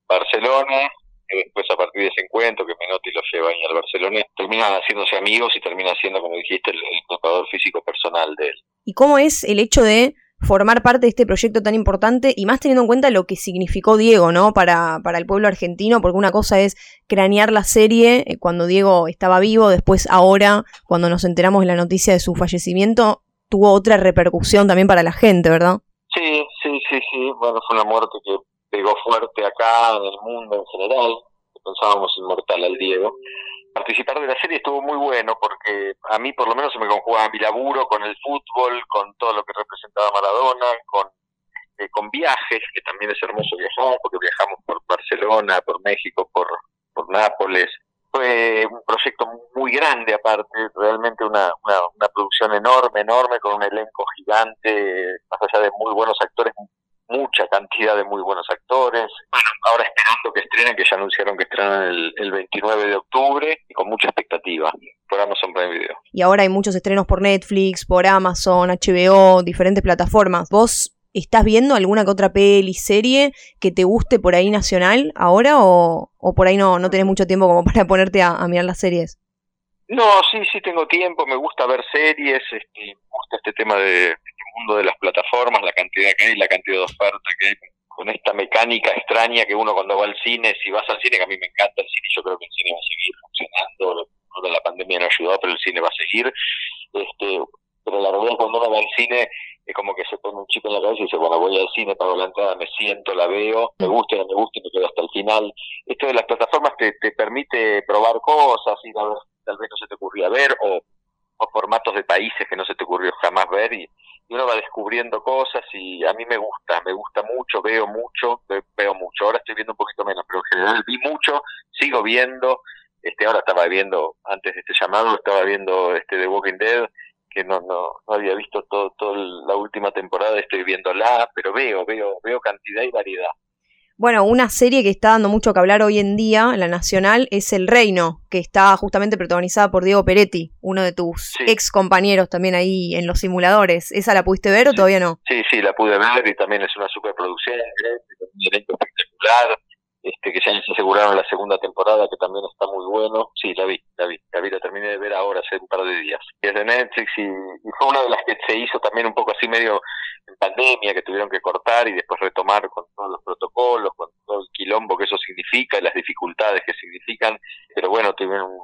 Barcelona, después a partir de ese encuentro que Menotti lo lleva ahí al Barcelona, terminan haciéndose amigos y termina siendo, como dijiste, el, el preparador físico personal de él. ¿Y cómo es el hecho de formar parte de este proyecto tan importante y más teniendo en cuenta lo que significó Diego, ¿no? Para, para el pueblo argentino, porque una cosa es cranear la serie eh, cuando Diego estaba vivo, después ahora, cuando nos enteramos de la noticia de su fallecimiento, tuvo otra repercusión también para la gente, ¿verdad? Sí, sí, sí, sí. Bueno, fue una muerte que pegó fuerte acá en el mundo en general. Pensábamos inmortal al Diego. Participar de la serie estuvo muy bueno porque a mí por lo menos se me conjugaba mi laburo con el fútbol, con todo lo que representaba Maradona, con, eh, con viajes, que también es hermoso viajar porque viajamos por Barcelona, por México, por, por Nápoles. Fue un proyecto muy grande aparte, realmente una, una, una producción enorme, enorme, con un elenco gigante, más allá de muy buenos actores, mucha cantidad de muy buenos actores. Bueno, ahora esperando que estrenen, que ya anunciaron que estrenan el, el 29 de octubre, y con mucha expectativa por Amazon Prime Video. Y ahora hay muchos estrenos por Netflix, por Amazon, HBO, diferentes plataformas. ¿Vos estás viendo alguna que otra peli, serie que te guste por ahí nacional ahora o, o por ahí no, no tenés mucho tiempo como para ponerte a, a mirar las series? No, sí, sí tengo tiempo, me gusta ver series, este, me gusta este tema de mundo de las plataformas, la cantidad que hay, la cantidad de oferta que hay, con esta mecánica extraña que uno cuando va al cine, si vas al cine, que a mí me encanta el cine, yo creo que el cine va a seguir funcionando, ahora la pandemia no ayudó, pero el cine va a seguir, este, pero la realidad es cuando uno va al cine es como que se pone un chip en la cabeza y dice, bueno, voy al cine, pago la entrada, me siento, la veo, me gusta, no me gusta y me quedo hasta el final. Esto de las plataformas te, te permite probar cosas, ir a ver, tal vez no se te ocurría ver, o, o formatos de países que no se te ocurrió jamás ver, y, uno va descubriendo cosas y a mí me gusta, me gusta mucho, veo mucho, ve- veo mucho. Ahora estoy viendo un poquito menos, pero en general vi mucho, sigo viendo, este ahora estaba viendo, antes de este llamado, estaba viendo este The Walking Dead, que no, no, no había visto todo, la última temporada, estoy viéndola, pero veo, veo, veo cantidad y variedad. Bueno, una serie que está dando mucho que hablar hoy en día en la nacional es El Reino, que está justamente protagonizada por Diego Peretti, uno de tus ex compañeros también ahí en los simuladores. ¿Esa la pudiste ver o todavía no? Sí, sí, la pude ver y también es una superproducción, con un elenco espectacular, este que ya se aseguraron la segunda temporada que también está muy bueno. Sí, la vi, la vi, la vi, la terminé de ver ahora hace un par de días. Y es de Netflix y, fue una de las que se hizo también un poco así medio en pandemia, que tuvieron que cortar y después retomar con todos los protocolos, con todo el quilombo que eso significa y las dificultades que significan, pero bueno, tuvieron un,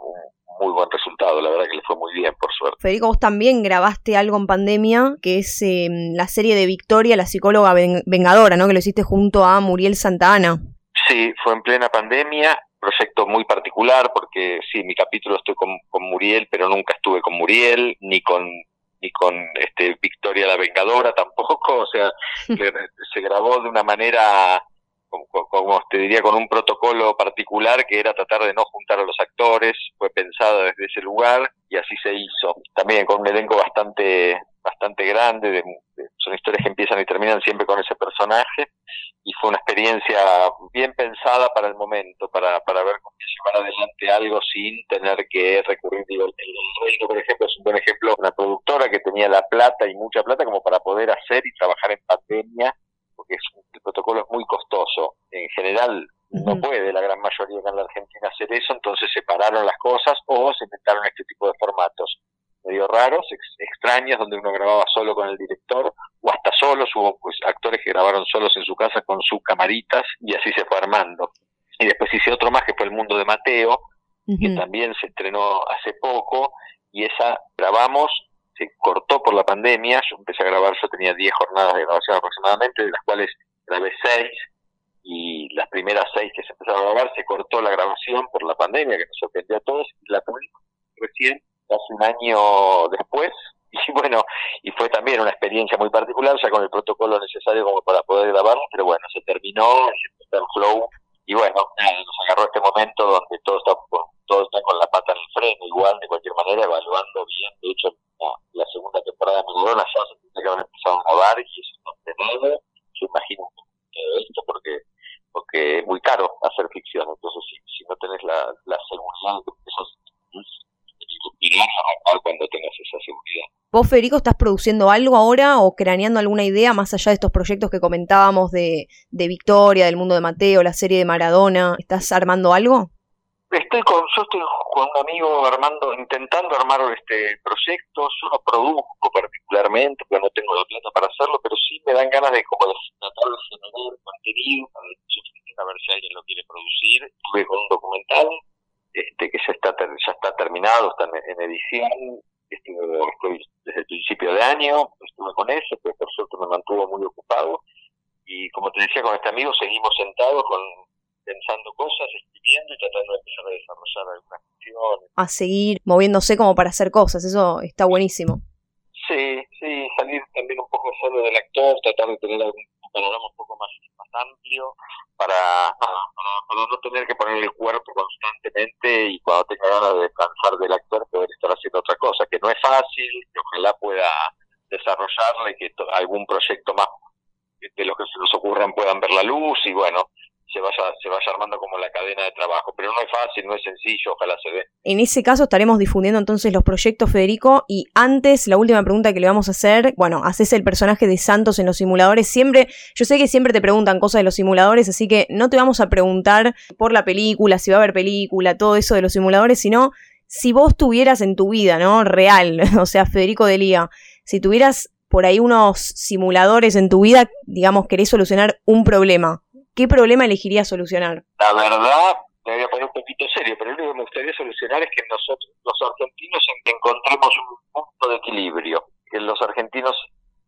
muy buen resultado, la verdad que le fue muy bien, por suerte. Federico, vos también grabaste algo en pandemia, que es eh, la serie de Victoria, la psicóloga ven- vengadora, ¿no? Que lo hiciste junto a Muriel Santana. Sí, fue en plena pandemia, proyecto muy particular porque sí, mi capítulo estoy con, con Muriel, pero nunca estuve con Muriel, ni con ni con este Victoria la Vengadora tampoco, o sea, se, se grabó de una manera como, como te diría con un protocolo particular que era tratar de no juntar a los actores, fue pensado desde ese lugar y así se hizo. También con un elenco bastante bastante grande, de- de- son historias que empiezan y terminan siempre con ese personaje y fue una experiencia bien pensada para el momento, para, para ver cómo llevar adelante algo sin tener que recurrir. Digo, el el Reino, por ejemplo, es un buen ejemplo, una productora que tenía la plata y mucha plata como para poder hacer y trabajar en pandemia, porque es, el protocolo es muy costoso. En general, no puede la gran mayoría en la Argentina hacer eso, entonces separaron las cosas o se inventaron este tipo de formatos medio raros, ex- extraños, donde uno grababa solo con el director o hasta solos, hubo pues actores que grabaron solos en su casa con sus camaritas y así se fue armando. Y después hice otro más que fue El Mundo de Mateo, que también se estrenó hace poco y esa grabamos, se cortó por la pandemia, yo empecé a grabar, yo tenía 10 jornadas de grabación aproximadamente, de las cuales grabé 6 y las primeras 6 que se empezaron a grabar se cortó la grabación por la pandemia que nos sorprendió a todos y la publicamos recién hace un año después y bueno, y fue también una experiencia muy particular, ya con el protocolo necesario como para poder grabarlo, pero bueno, se terminó, el flow y bueno, nos agarró este momento donde todo está todo está con la pata en el freno, igual, de cualquier manera, evaluando bien. De hecho, la, segunda temporada de Megalona ya se tendría que haber empezado a grabar y eso no terminado. Yo imagino todo esto porque porque es muy caro hacer ficción, entonces si, no tenés la, la seguridad de que irás a arrancar cuando tengas esa seguridad. ¿Vos, Federico, estás produciendo algo ahora o craneando alguna idea más allá de estos proyectos que comentábamos de, de Victoria, del mundo de Mateo, la serie de Maradona? ¿Estás armando algo? Estoy con, yo estoy con un amigo armando, intentando armar este proyecto. Yo no produzco particularmente, porque no tengo la plata para hacerlo, pero sí me dan ganas de como de tratar de generar contenido para a ver si alguien lo quiere producir. Estuve con un documental este que ya está ya está terminado, está en, en edición. Estuve, estoy desde el principio de año, estuve con eso, pero por suerte me mantuvo muy ocupado. Y como te decía con este amigo, seguimos sentados con pensando cosas, escribiendo y tratando de empezar a desarrollar algunas cuestiones. A seguir moviéndose como para hacer cosas, eso está buenísimo. Sí, sí, salir también un poco solo del actor, tratar de tener algún un poco más, amplio para, para, no tener que poner el cuerpo constantemente y cuando tenga ganas de descansar del actor poder estar haciendo otra cosa, que no es fácil, que ojalá pueda desarrollarla y que algún proyecto más de los que se nos ocurran puedan ver la luz y bueno, se vaya, se vaya armando como la cadena de trabajo, pero no es fácil, no es sencillo, ojalá se dé. En ese caso estaremos difundiendo entonces los proyectos, Federico. Y antes, la última pregunta que le vamos a hacer, bueno, haces el personaje de Santos en los simuladores. Siempre, yo sé que siempre te preguntan cosas de los simuladores, así que no te vamos a preguntar por la película, si va a haber película, todo eso de los simuladores, sino si vos tuvieras en tu vida, ¿no? Real, o sea, Federico Delía, si tuvieras por ahí unos simuladores en tu vida, digamos, querés solucionar un problema. ¿Qué problema elegirías solucionar? La verdad, me voy a poner un poquito serio, pero lo único que me gustaría solucionar es que nosotros, los argentinos, en- encontremos un punto de equilibrio. Que los argentinos,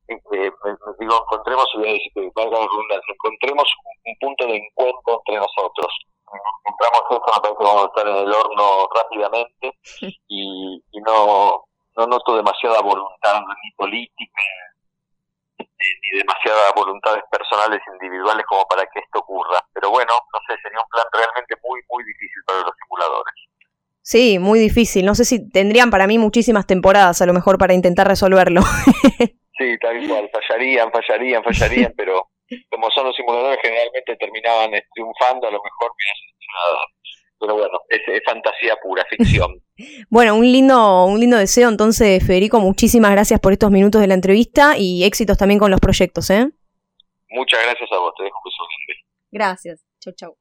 eh, eh, digo, encontremos, y voy a decir que valga la redundancia, encontremos un, un punto de encuentro entre nosotros. Nos encontramos eso, me parece que vamos a estar en el horno rápidamente y, y no, no noto demasiada voluntad ni política ni demasiadas voluntades personales individuales como para que esto ocurra. Pero bueno, no sé, sería un plan realmente muy, muy difícil para los simuladores. Sí, muy difícil. No sé si tendrían para mí muchísimas temporadas a lo mejor para intentar resolverlo. Sí, tal cual, fallarían, fallarían, fallarían, pero como son los simuladores generalmente terminaban triunfando, a lo mejor que nada. Pero bueno, es, es fantasía pura, ficción. Bueno, un lindo, un lindo deseo entonces, Federico. Muchísimas gracias por estos minutos de la entrevista y éxitos también con los proyectos, ¿eh? Muchas gracias a vos, te dejo. Gracias. Chau, chau.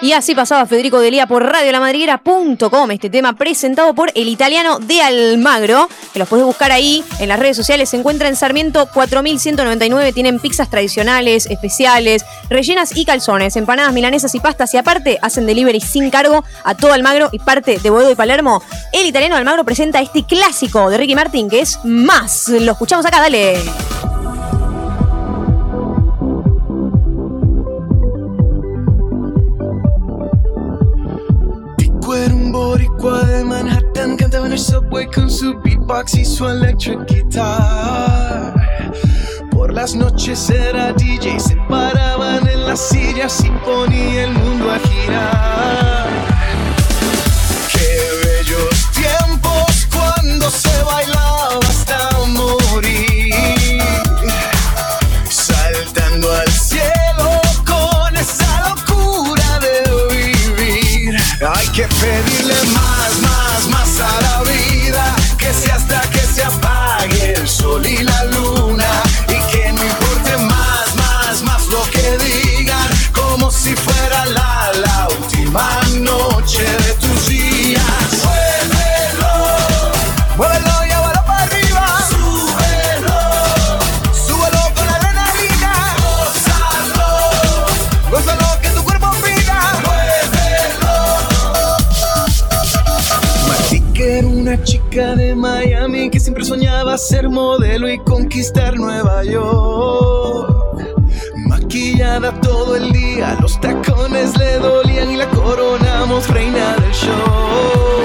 Y así pasaba Federico Delía por radiolamadriguera.com, este tema presentado por el italiano de Almagro, que los puedes buscar ahí en las redes sociales. Se encuentra en Sarmiento 4199, tienen pizzas tradicionales, especiales, rellenas y calzones, empanadas milanesas y pastas. Y aparte, hacen delivery sin cargo a todo Almagro y parte de Boedo y Palermo. El italiano Almagro presenta este clásico de Ricky Martin que es Más. Lo escuchamos acá, dale. Su beatbox y su electric guitar. Por las noches era DJ Se paraban en las sillas y ponía el mundo a girar. Qué ser modelo y conquistar Nueva York. Maquillada todo el día, los tacones le dolían y la coronamos reina del show.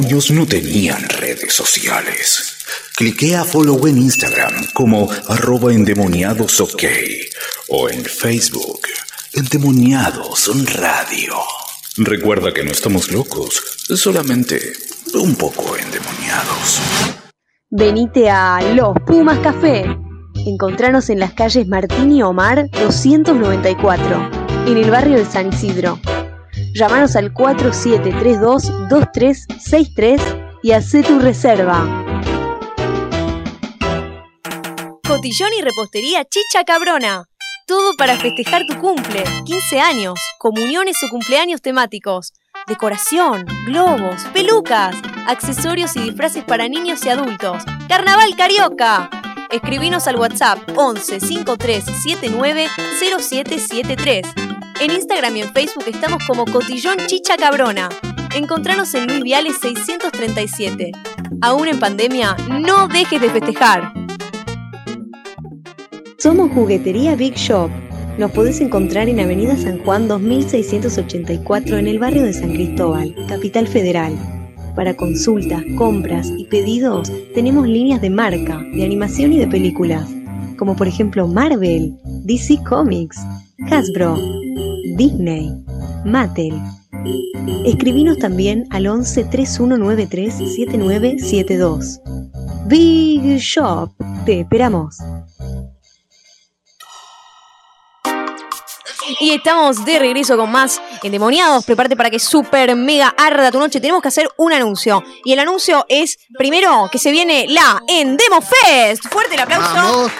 Demonios no tenían redes sociales? Cliqué a follow en Instagram como arroba endemoniadosok o en Facebook endemoniados radio. Recuerda que no estamos locos, solamente un poco endemoniados. Venite a Los Pumas Café. Encontranos en las calles Martín y Omar 294, en el barrio de San Isidro. Llámanos al 4732-2363 y haz tu reserva. Cotillón y repostería Chicha Cabrona. Todo para festejar tu cumple, 15 años, comuniones o cumpleaños temáticos. Decoración, globos, pelucas, accesorios y disfraces para niños y adultos. Carnaval Carioca. Escribinos al WhatsApp 11 5379 0773. En Instagram y en Facebook estamos como Cotillón Chicha Cabrona. Encontranos en Luis Viales 637. Aún en pandemia, no dejes de festejar. Somos Juguetería Big Shop. Nos podés encontrar en Avenida San Juan 2684 en el barrio de San Cristóbal, Capital Federal. Para consultas, compras y pedidos tenemos líneas de marca, de animación y de películas, como por ejemplo Marvel, DC Comics, Hasbro, Disney, Mattel. Escribinos también al 11 3193 7972. Big Shop, te esperamos. Y estamos de regreso con más endemoniados. Prepárate para que super mega arda tu noche. Tenemos que hacer un anuncio. Y el anuncio es, primero, que se viene la Endemo Fest. Fuerte el aplauso.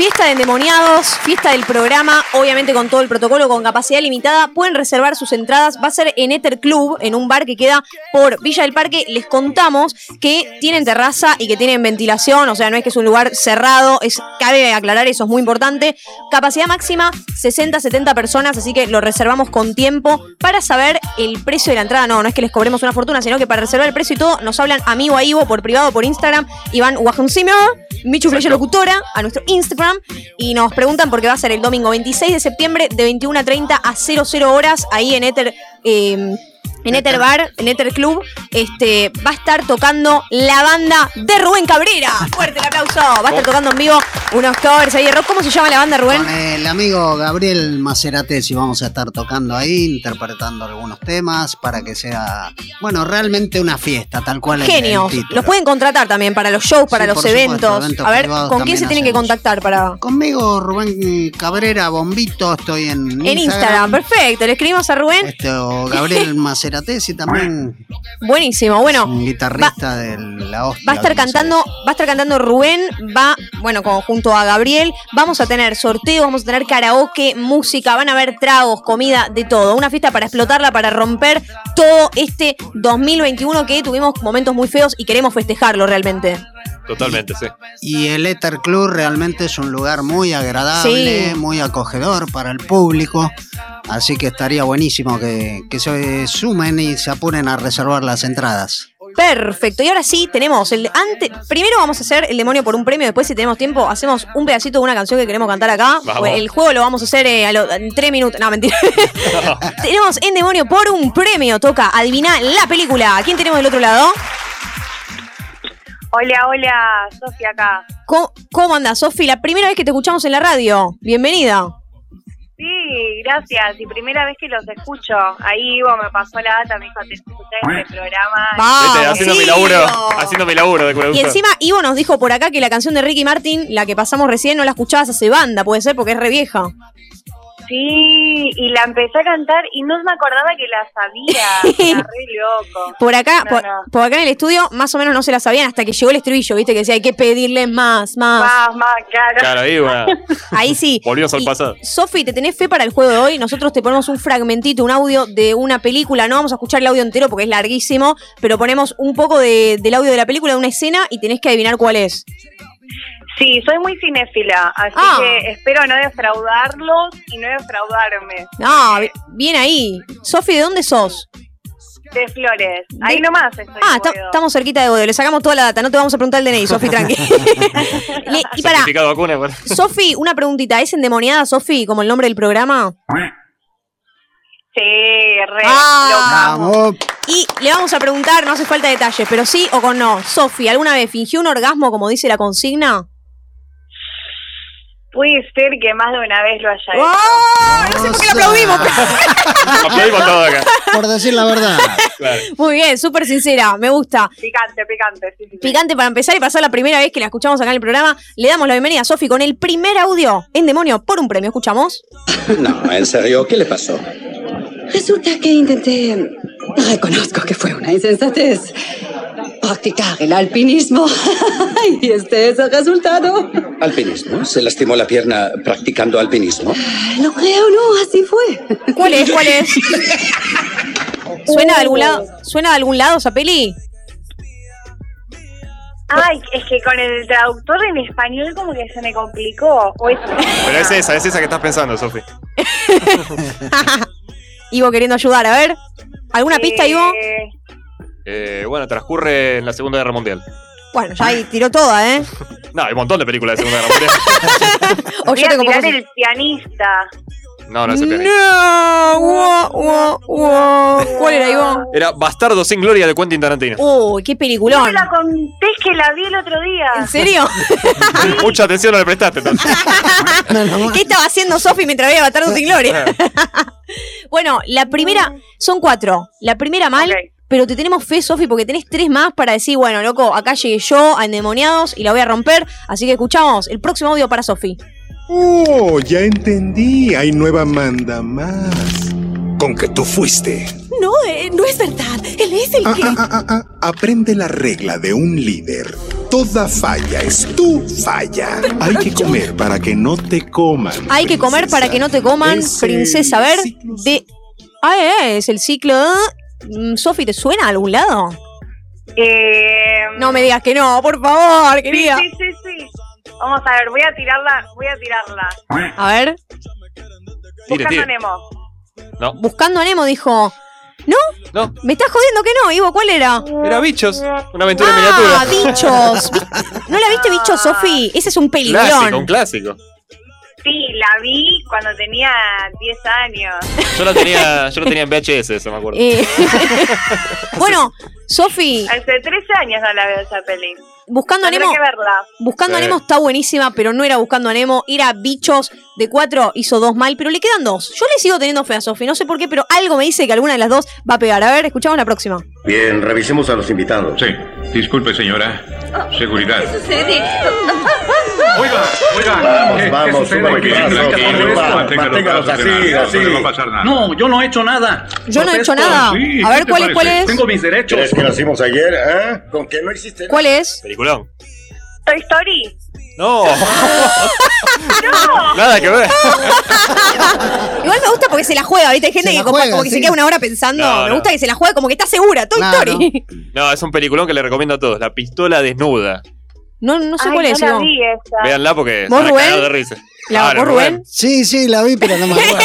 Fiesta de endemoniados, fiesta del programa, obviamente con todo el protocolo, con capacidad limitada. Pueden reservar sus entradas. Va a ser en Ether Club, en un bar que queda por Villa del Parque. Les contamos que tienen terraza y que tienen ventilación, o sea, no es que es un lugar cerrado. Es, cabe aclarar, eso es muy importante. Capacidad máxima 60-70 personas, así que lo reservamos con tiempo para saber el precio de la entrada. No, no es que les cobremos una fortuna, sino que para reservar el precio y todo, nos hablan amigo a Ivo por privado, por Instagram. Iván Wajonsimer, Michu Flecha Locutora, a nuestro Instagram. Y nos preguntan porque va a ser el domingo 26 de septiembre de 21 a 30 a 00 horas ahí en Ether. eh, en Ether Bar, en Ether Club, este, va a estar tocando la banda de Rubén Cabrera. Fuerte el aplauso. Va a estar tocando en vivo unos covers ahí de rock. ¿Cómo se llama la banda, Rubén? Con el amigo Gabriel Maceratesi vamos a estar tocando ahí, interpretando algunos temas para que sea, bueno, realmente una fiesta, tal cual. el- el Genios. título. Los pueden contratar también para los shows, para Sí, los supuesto, eventos. A ver, ¿con quién se tienen que contactar para...? Conmigo, Rubén Cabrera, Bombito, estoy en, En Instagram, perfecto. Le escribimos a Rubén. Esto, Gabriel Maceratesi también, Buenísimo. Bueno, un guitarrista de la hostia. Va a estar cantando, va a estar cantando Rubén, va, bueno, como junto a Gabriel, vamos a tener sorteo, vamos a tener karaoke, música, van a haber tragos, comida, de todo. Una fiesta para explotarla, para romper todo este 2021 que tuvimos momentos muy feos y queremos festejarlo realmente. Totalmente, sí. Y el Ether Club realmente es un lugar muy agradable, Sí. muy acogedor para el público. Así que estaría buenísimo que, que se sumen y se apuren a reservar las entradas. Perfecto. Y ahora sí, tenemos el antes. Primero vamos a hacer el demonio por un premio. Después, si tenemos tiempo, hacemos un pedacito de una canción que queremos cantar acá. Vamos. El juego lo vamos a hacer eh, a lo- en tres minutos. No, mentira. tenemos en demonio por un premio. Toca adivinar la película. ¿Quién tenemos del otro lado? Hola, hola, Sofía acá. ¿Cómo, cómo andas, Sofi? La primera vez que te escuchamos en la radio. Bienvenida. Sí, gracias. Y primera vez que los escucho. Ahí Ivo me pasó la data, me dijo, te escuché en este programa. Vete, haciendo mi laburo, haciendo mi laburo de Y encima Ivo nos dijo por acá que la canción de Ricky Martin, la que pasamos recién, no la escuchabas hace banda, puede ser porque es re vieja. Sí, y la empecé a cantar y no me acordaba que la sabía. Era re loco. Por acá, No, por, no. por acá en el estudio, más o menos no se la sabían hasta que llegó el estribillo, viste, que decía hay que pedirle más, más. Más, más, claro. Claro, ahí, bueno. Ahí sí. Volvimos al pasado. Sofi, ¿te tenés fe para el juego de hoy? Nosotros te ponemos un fragmentito, un audio de una película. No vamos a escuchar el audio entero porque es larguísimo, pero ponemos un poco de- del audio de la película, de una escena, y tenés que adivinar cuál es. Sí, soy muy cinéfila, así Ah. que espero no defraudarlos y no defraudarme. No, bi- bien ahí. Sofi, ¿de dónde sos? De Flores. Ahí nomás estoy. Ah, estamos cerquita de Boedo. Le sacamos toda la data. No te vamos a preguntar el DNI, Sofi, tranqui. Le- y para. Sofi, una preguntita. ¿Es endemoniada, Sofi, como el nombre del programa? Sí, re. Ah. loca. Vamos. Y le vamos a preguntar, no hace falta detalles, pero sí o con no. Sofi, ¿alguna vez fingió un orgasmo como dice la consigna? Puede ser que más de una vez lo haya hecho. ¡Oh! No sé por qué le aplaudimos. Aplaudimos todo acá. Por decir la verdad. Claro. Muy bien, súper sincera, me gusta. Picante, picante. Sí, sí, sí. Picante para empezar y pasar la primera vez que la escuchamos acá en el programa. Le damos la bienvenida a Sofi con el primer audio en demonio por un premio. ¿Escuchamos? No, en serio, ¿qué le pasó? Resulta que intenté, reconozco que fue una insensatez, practicar el alpinismo. y este es el resultado. ¿Alpinismo? ¿Se lastimó la pierna practicando alpinismo? Lo creo no, así fue. ¿Cuál es? ¿Cuál es? ¿Suena de algún lado? ¿Suena de algún lado esa peli? Ay, es que con el traductor en español como que se me complicó. O es- Pero es esa, es esa que estás pensando, Sofi. Ivo queriendo ayudar, a ver. ¿Alguna pista, Ivo? Eh, bueno, transcurre en la Segunda Guerra Mundial. Bueno, ya ahí tiró toda, ¿eh? No, hay un montón de películas de Segunda Guerra Mundial. O voy yo a tengo el pianista. No, no es el pianista. No. ¿Cuál era, Ivo? Era Bastardo sin Gloria de Quentin Tarantino. Uy, qué peliculón. me la conté es que la vi el otro día. ¿En serio? Mucha atención no le prestaste, entonces. ¿Qué estaba haciendo Sofi mientras veía Bastardo sin Gloria? bueno, la primera, son cuatro. La primera mal, pero te tenemos fe, Sofi, porque tenés tres más para decir, bueno, loco, acá llegué yo a Endemoniados y la voy a romper. Así que escuchamos el próximo audio para Sofi. Oh, ya entendí. Hay nueva manda más. Con que tú fuiste. No, eh, no es verdad. Él es el Ah, que. ah, ah, ah, ah. Aprende la regla de un líder. Toda falla es tu falla. Hay que comer para que no te coman. Hay que comer para que no te coman, princesa. A ver, de. Ah, eh, es el ciclo. Mm, Sofi, ¿te suena a algún lado? Eh, No me digas que no, por favor, querida. sí, sí, sí. Vamos a ver, voy a tirarla, voy a tirarla. A ver, Tire, Buscando tire. Nemo. No, buscando a Nemo dijo. ¿No? no. ¿Me estás jodiendo que no, Ivo? ¿Cuál era? Era Bichos. Una aventura en Ah, miniatura. bichos. Vi- ¿No la viste, bichos, Sofi? Ese es un Clásico, un peligrón. clásico. Sí, la vi cuando tenía 10 años. Yo lo tenía, yo lo tenía en VHS, eso me acuerdo. Eh, bueno, Sofi, Hace 13 años no la veo esa peli. buscando a Nemo. que verla. Buscando a Sí. Nemo está buenísima, pero no era buscando a Nemo, era bichos de cuatro, hizo dos mal, pero le quedan dos. Yo le sigo teniendo fe a Sofi, no sé por qué, pero algo me dice que alguna de las dos va a pegar. A ver, escuchamos la próxima. Bien, revisemos a los invitados. Sí, disculpe señora. Seguridad. Oiga, oiga. Vamos, vamos, suba el brazo. Manténgalos así, así. No va a pasar nada. No, yo no he hecho nada. Yo no he hecho nada. Sí, a ¿qué ver, ¿cuál, es- cuál es? Tengo mis derechos. ¿Crees que lo hicimos ayer, eh? ¿Con que no nada? ¿Cuál es? Peliculón. Toy Story. No, No. nada que ver. Igual me gusta porque se la juega, ¿viste? Hay gente Se que la como, juega, como que se sí. queda una hora pensando. No, me no. gusta que se la juega como que está segura. Toy Claro. Story. No, es un peliculón que le recomiendo a todos. La pistola desnuda. No, no sé Ay, cuál no es, la vi esa. Véanla porque se ¿Vos, van a Rubén? cagar de risa. ¿La- Claro, vos, Rubén? Sí, sí, la vi, pero no me acuerdo.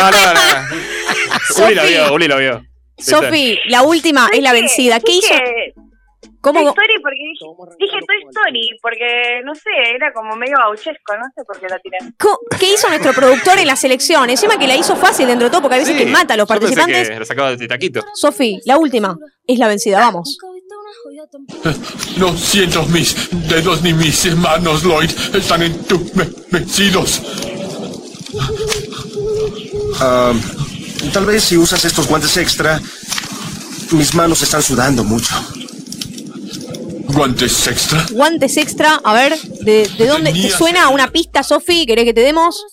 No, no, no. Uli la vio, Uli la vio. Sofi, la última es la vencida. ¿Qué hizo? Dije ¿Cómo? Toy Story porque dije, dije Toy Story porque no sé, era como medio gauchesco, no sé por qué la tiré. ¿Qué hizo nuestro productor en la selección? Encima que la hizo fácil dentro de todo, porque a veces Sí, que mata a los participantes. que lo sacaba de taquito. Sofi, la última es la vencida, vamos. No siento mis dedos ni mis manos, Lloyd. Están entumecidos. Ah, tal vez si usas estos guantes extra, mis manos están sudando mucho. ¿Guantes extra? Guantes extra, a ver, ¿de, de dónde te suena una pista, Sofi? ¿Querés que te demos?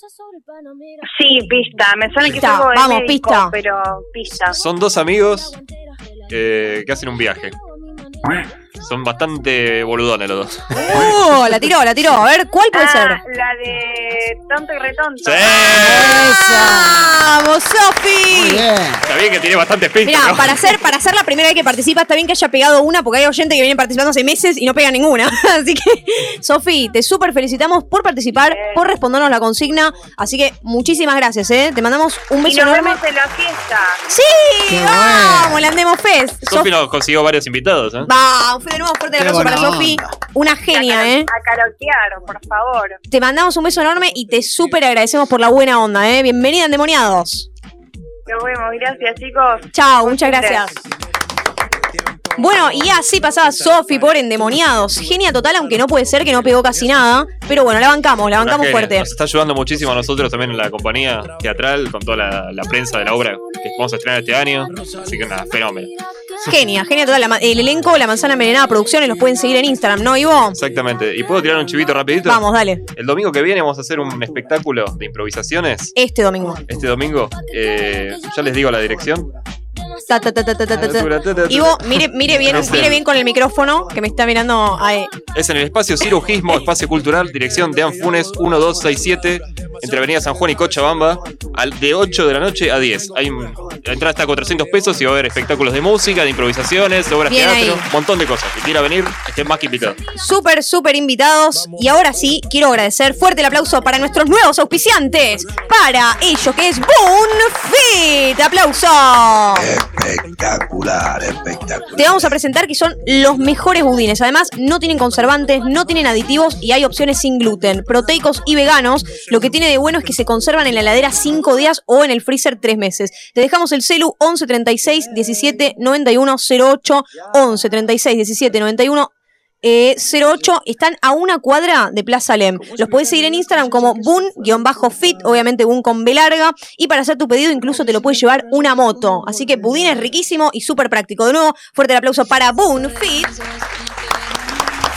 Sí, pista, me suena que Pista, algo de vamos, médico, pista. pero pista. Son dos amigos eh, que hacen un viaje. Son bastante boludones los dos. ¡Oh! La tiró, la tiró. A ver, ¿cuál puede Ah, ser? la de Tonto y Retonto. ¡Vamos, Sofi! Está bien que tiene bastantes pistas. Mira, ¿no? para ser, para ser la primera vez que participa, está bien que haya pegado una, porque hay oyentes que vienen participando hace meses y no pegan ninguna. Así que, Sofi, te súper felicitamos por participar, por respondernos la consigna. Así que muchísimas gracias, ¿eh? Te mandamos un Y beso nos enorme. vemos en la fiesta. ¡Sí! Qué ¡Vamos! La Andemos Fest. Sofi nos consiguió varios invitados, ¿eh? Va, de nuevo fuerte abrazo para Sofi. Una genia, ¿eh? A carotear, por favor. Te mandamos un beso enorme y te súper agradecemos por la buena onda, ¿eh? Bienvenida, endemoniados. Nos vemos, gracias chicos. Chao, muchas gracias. Bueno, y así pasaba Sofi por endemoniados. Genia total, aunque no puede ser que no pegó casi nada. Pero bueno, la bancamos, la bancamos genia. fuerte. Nos está ayudando muchísimo a nosotros también en la compañía teatral, con toda la, la prensa de la obra que vamos a estrenar este año. Así que nada, fenómeno. Genia, genia total. La el elenco, la manzana envenenada producciones, los pueden seguir en Instagram, ¿no, Ivo? Exactamente. ¿Y puedo tirar un chivito rapidito? Vamos, dale. El domingo que viene vamos a hacer un espectáculo de improvisaciones. Este domingo. Este domingo, eh, ya les digo la dirección. Ta, ta, ta. Ivo, mire, mire bien, No sé. mire bien con el micrófono que me está mirando ahí. Es en el espacio Cirugismo, espacio cultural, dirección de Anfunes 1267, entre Avenida San Juan y Cochabamba, al, de 8 de la noche a 10. Hay un- la entrada está a 400 pesos y va a haber espectáculos de música, de improvisaciones, de obras de teatro, un montón de cosas. Que quiera venir, esté más que invitado. Súper, súper invitados. Y ahora sí, quiero agradecer fuerte el aplauso para nuestros nuevos auspiciantes. Para ellos, que es Boon Fit. ¡Aplauso! Espectacular, espectacular. Te vamos a presentar que son los mejores budines. Además, no tienen conservantes, no tienen aditivos y hay opciones sin gluten, proteicos y veganos. Lo que tiene de bueno es que se conservan en la heladera 5 días o en el freezer 3 meses. Te dejamos el celu 11 36 17 91 08 11 36 17 91 eh, 08 están a una cuadra de Plaza Lem. Los podés seguir en Instagram como boon-fit, obviamente boon con B larga. Y para hacer tu pedido incluso te lo puedes llevar una moto. Así que budín es riquísimo y súper práctico. De nuevo, fuerte el aplauso para Boon Fit.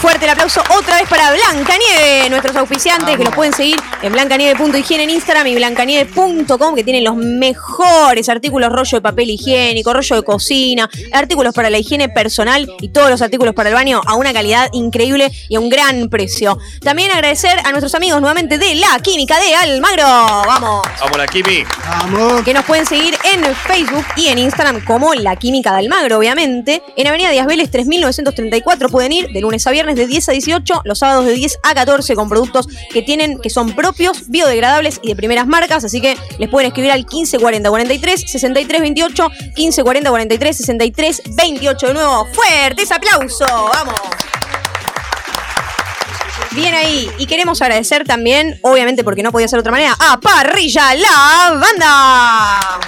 Fuerte el aplauso otra vez para Blanca Nieve, nuestros auspiciantes, que los pueden seguir en blancanieve.higiene en Instagram y blancanieve.com, que tienen los mejores artículos, rollo de papel higiénico, rollo de cocina, artículos para la higiene personal y todos los artículos para el baño a una calidad increíble y a un gran precio. También agradecer a nuestros amigos nuevamente de La Química de Almagro. Vamos. Vamos, la Kimi. Que nos pueden seguir en Facebook y en Instagram como La Química de Almagro, obviamente. En Avenida Díaz Vélez 3934 pueden ir de lunes a viernes de 10 a 18, los sábados de 10 a 14 con productos que tienen, que son propios, biodegradables y de primeras marcas. Así que les pueden escribir al 1540 43 63 28, 1540 43 63 28. De nuevo, fuertes aplauso. Vamos. Bien ahí. Y queremos agradecer también, obviamente porque no podía ser de otra manera, a Parrilla La Banda.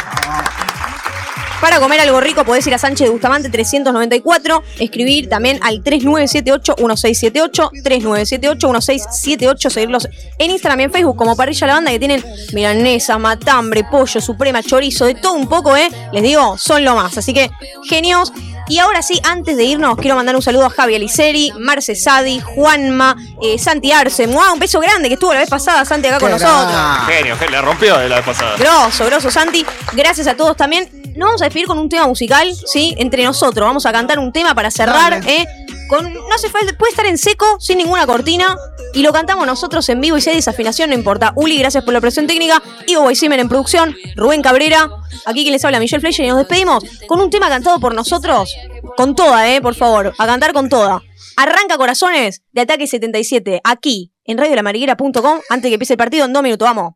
Para comer algo rico podés ir a Sánchez de Bustamante 394, escribir también al 3978-1678, 3978-1678, seguirlos en Instagram y en Facebook como Parrilla La Banda que tienen milanesa, matambre, pollo, suprema, chorizo, de todo un poco, ¿eh? Les digo, son lo más. Así que, genios. Y ahora sí, antes de irnos, quiero mandar un saludo a Javi Aliceri, Marce Sadi, Juanma, eh, Santi Arce. ¡Mua! Un beso grande que estuvo la vez pasada, Santi, acá con nosotros. Genio, genio, la rompió de la vez pasada. Grosso, grosso, Santi. Gracias a todos también. Nos vamos a despedir con un tema musical, ¿sí? Entre nosotros. Vamos a cantar un tema para cerrar, ¿eh? Con, no hace falta, puede estar en seco, sin ninguna cortina. Y lo cantamos nosotros en vivo y si hay desafinación, no importa. Uli, gracias por la presión técnica. Ivo Weissimer en producción. Rubén Cabrera. Aquí quien les habla, Michelle Fleischer. Y nos despedimos con un tema cantado por nosotros. Con toda, ¿eh? Por favor. A cantar con toda. Arranca Corazones de Ataque 77. Aquí, en radiolamariguera.com. Antes de que empiece el partido, en dos minutos. Vamos.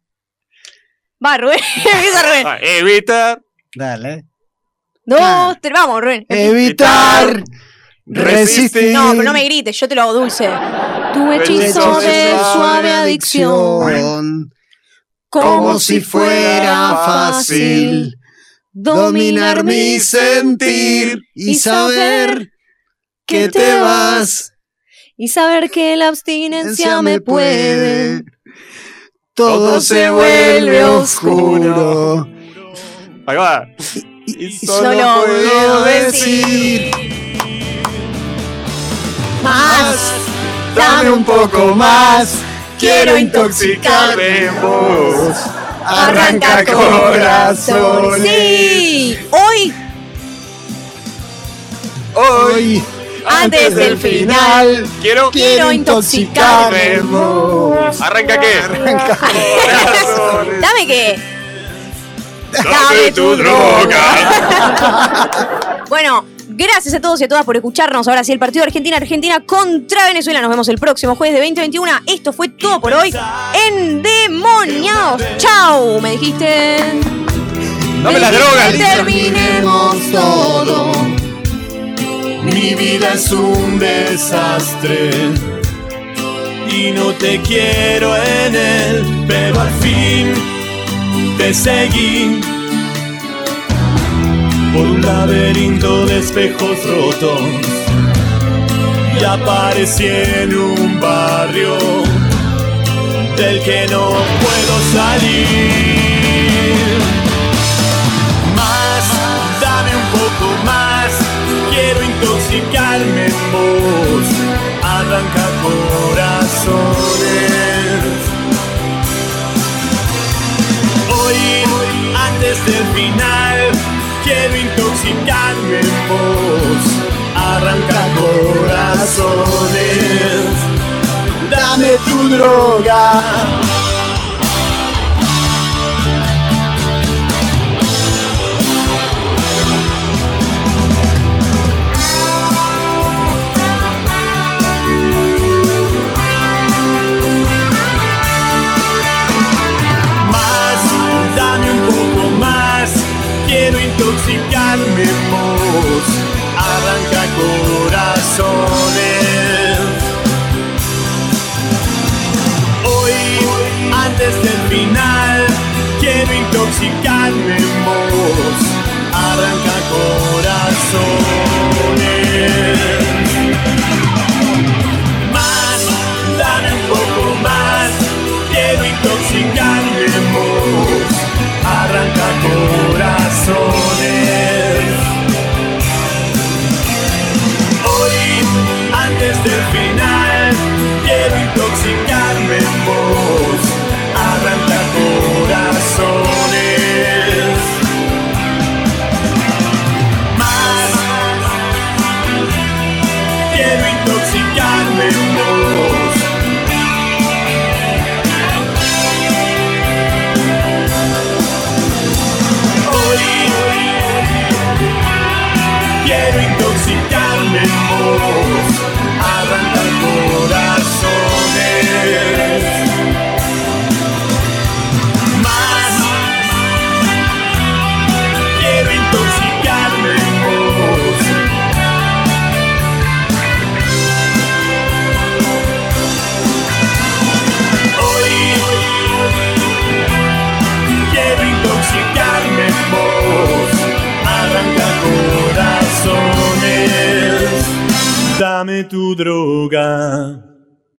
Va, Rubén. Empieza Rubén. Ah, evitar. Dale. Dos, tres, vamos, Rubén. Evitar. Resistir. No, pero no me grites, yo te lo hago dulce. Tu hechizo de suave adicción. Como si fuera fácil dominar mi sentir y saber que te vas. Y saber que la abstinencia me puede. Todo se vuelve oscuro. Ahí va. Y solo puedo decir más. Dame un poco más. Quiero intoxicarme en vos. Arranca corazón. Sí, hoy, Hoy, antes del final, Quiero. quiero intoxicarme. en vos. ¿Arranca qué? Dame que. Dame tu droga. Bueno, gracias a todos y a todas por escucharnos. Ahora sí, el partido Argentina-Argentina contra Venezuela. Nos vemos el próximo jueves de 2021. Esto fue todo por hoy. Endemoniados. Chau, me dijiste. Dame las drogas. Terminemos todo. Mi vida es un desastre. Y no te quiero en él, pero al fin te seguí. Por un laberinto de espejos rotos. Y aparecí en un barrio del que no puedo salir. Más, dame un poco más. Quiero intoxicarme en vos. Arranca corazones. desde el final. Quiero intoxicarme en vos, arranca corazones, dame tu droga.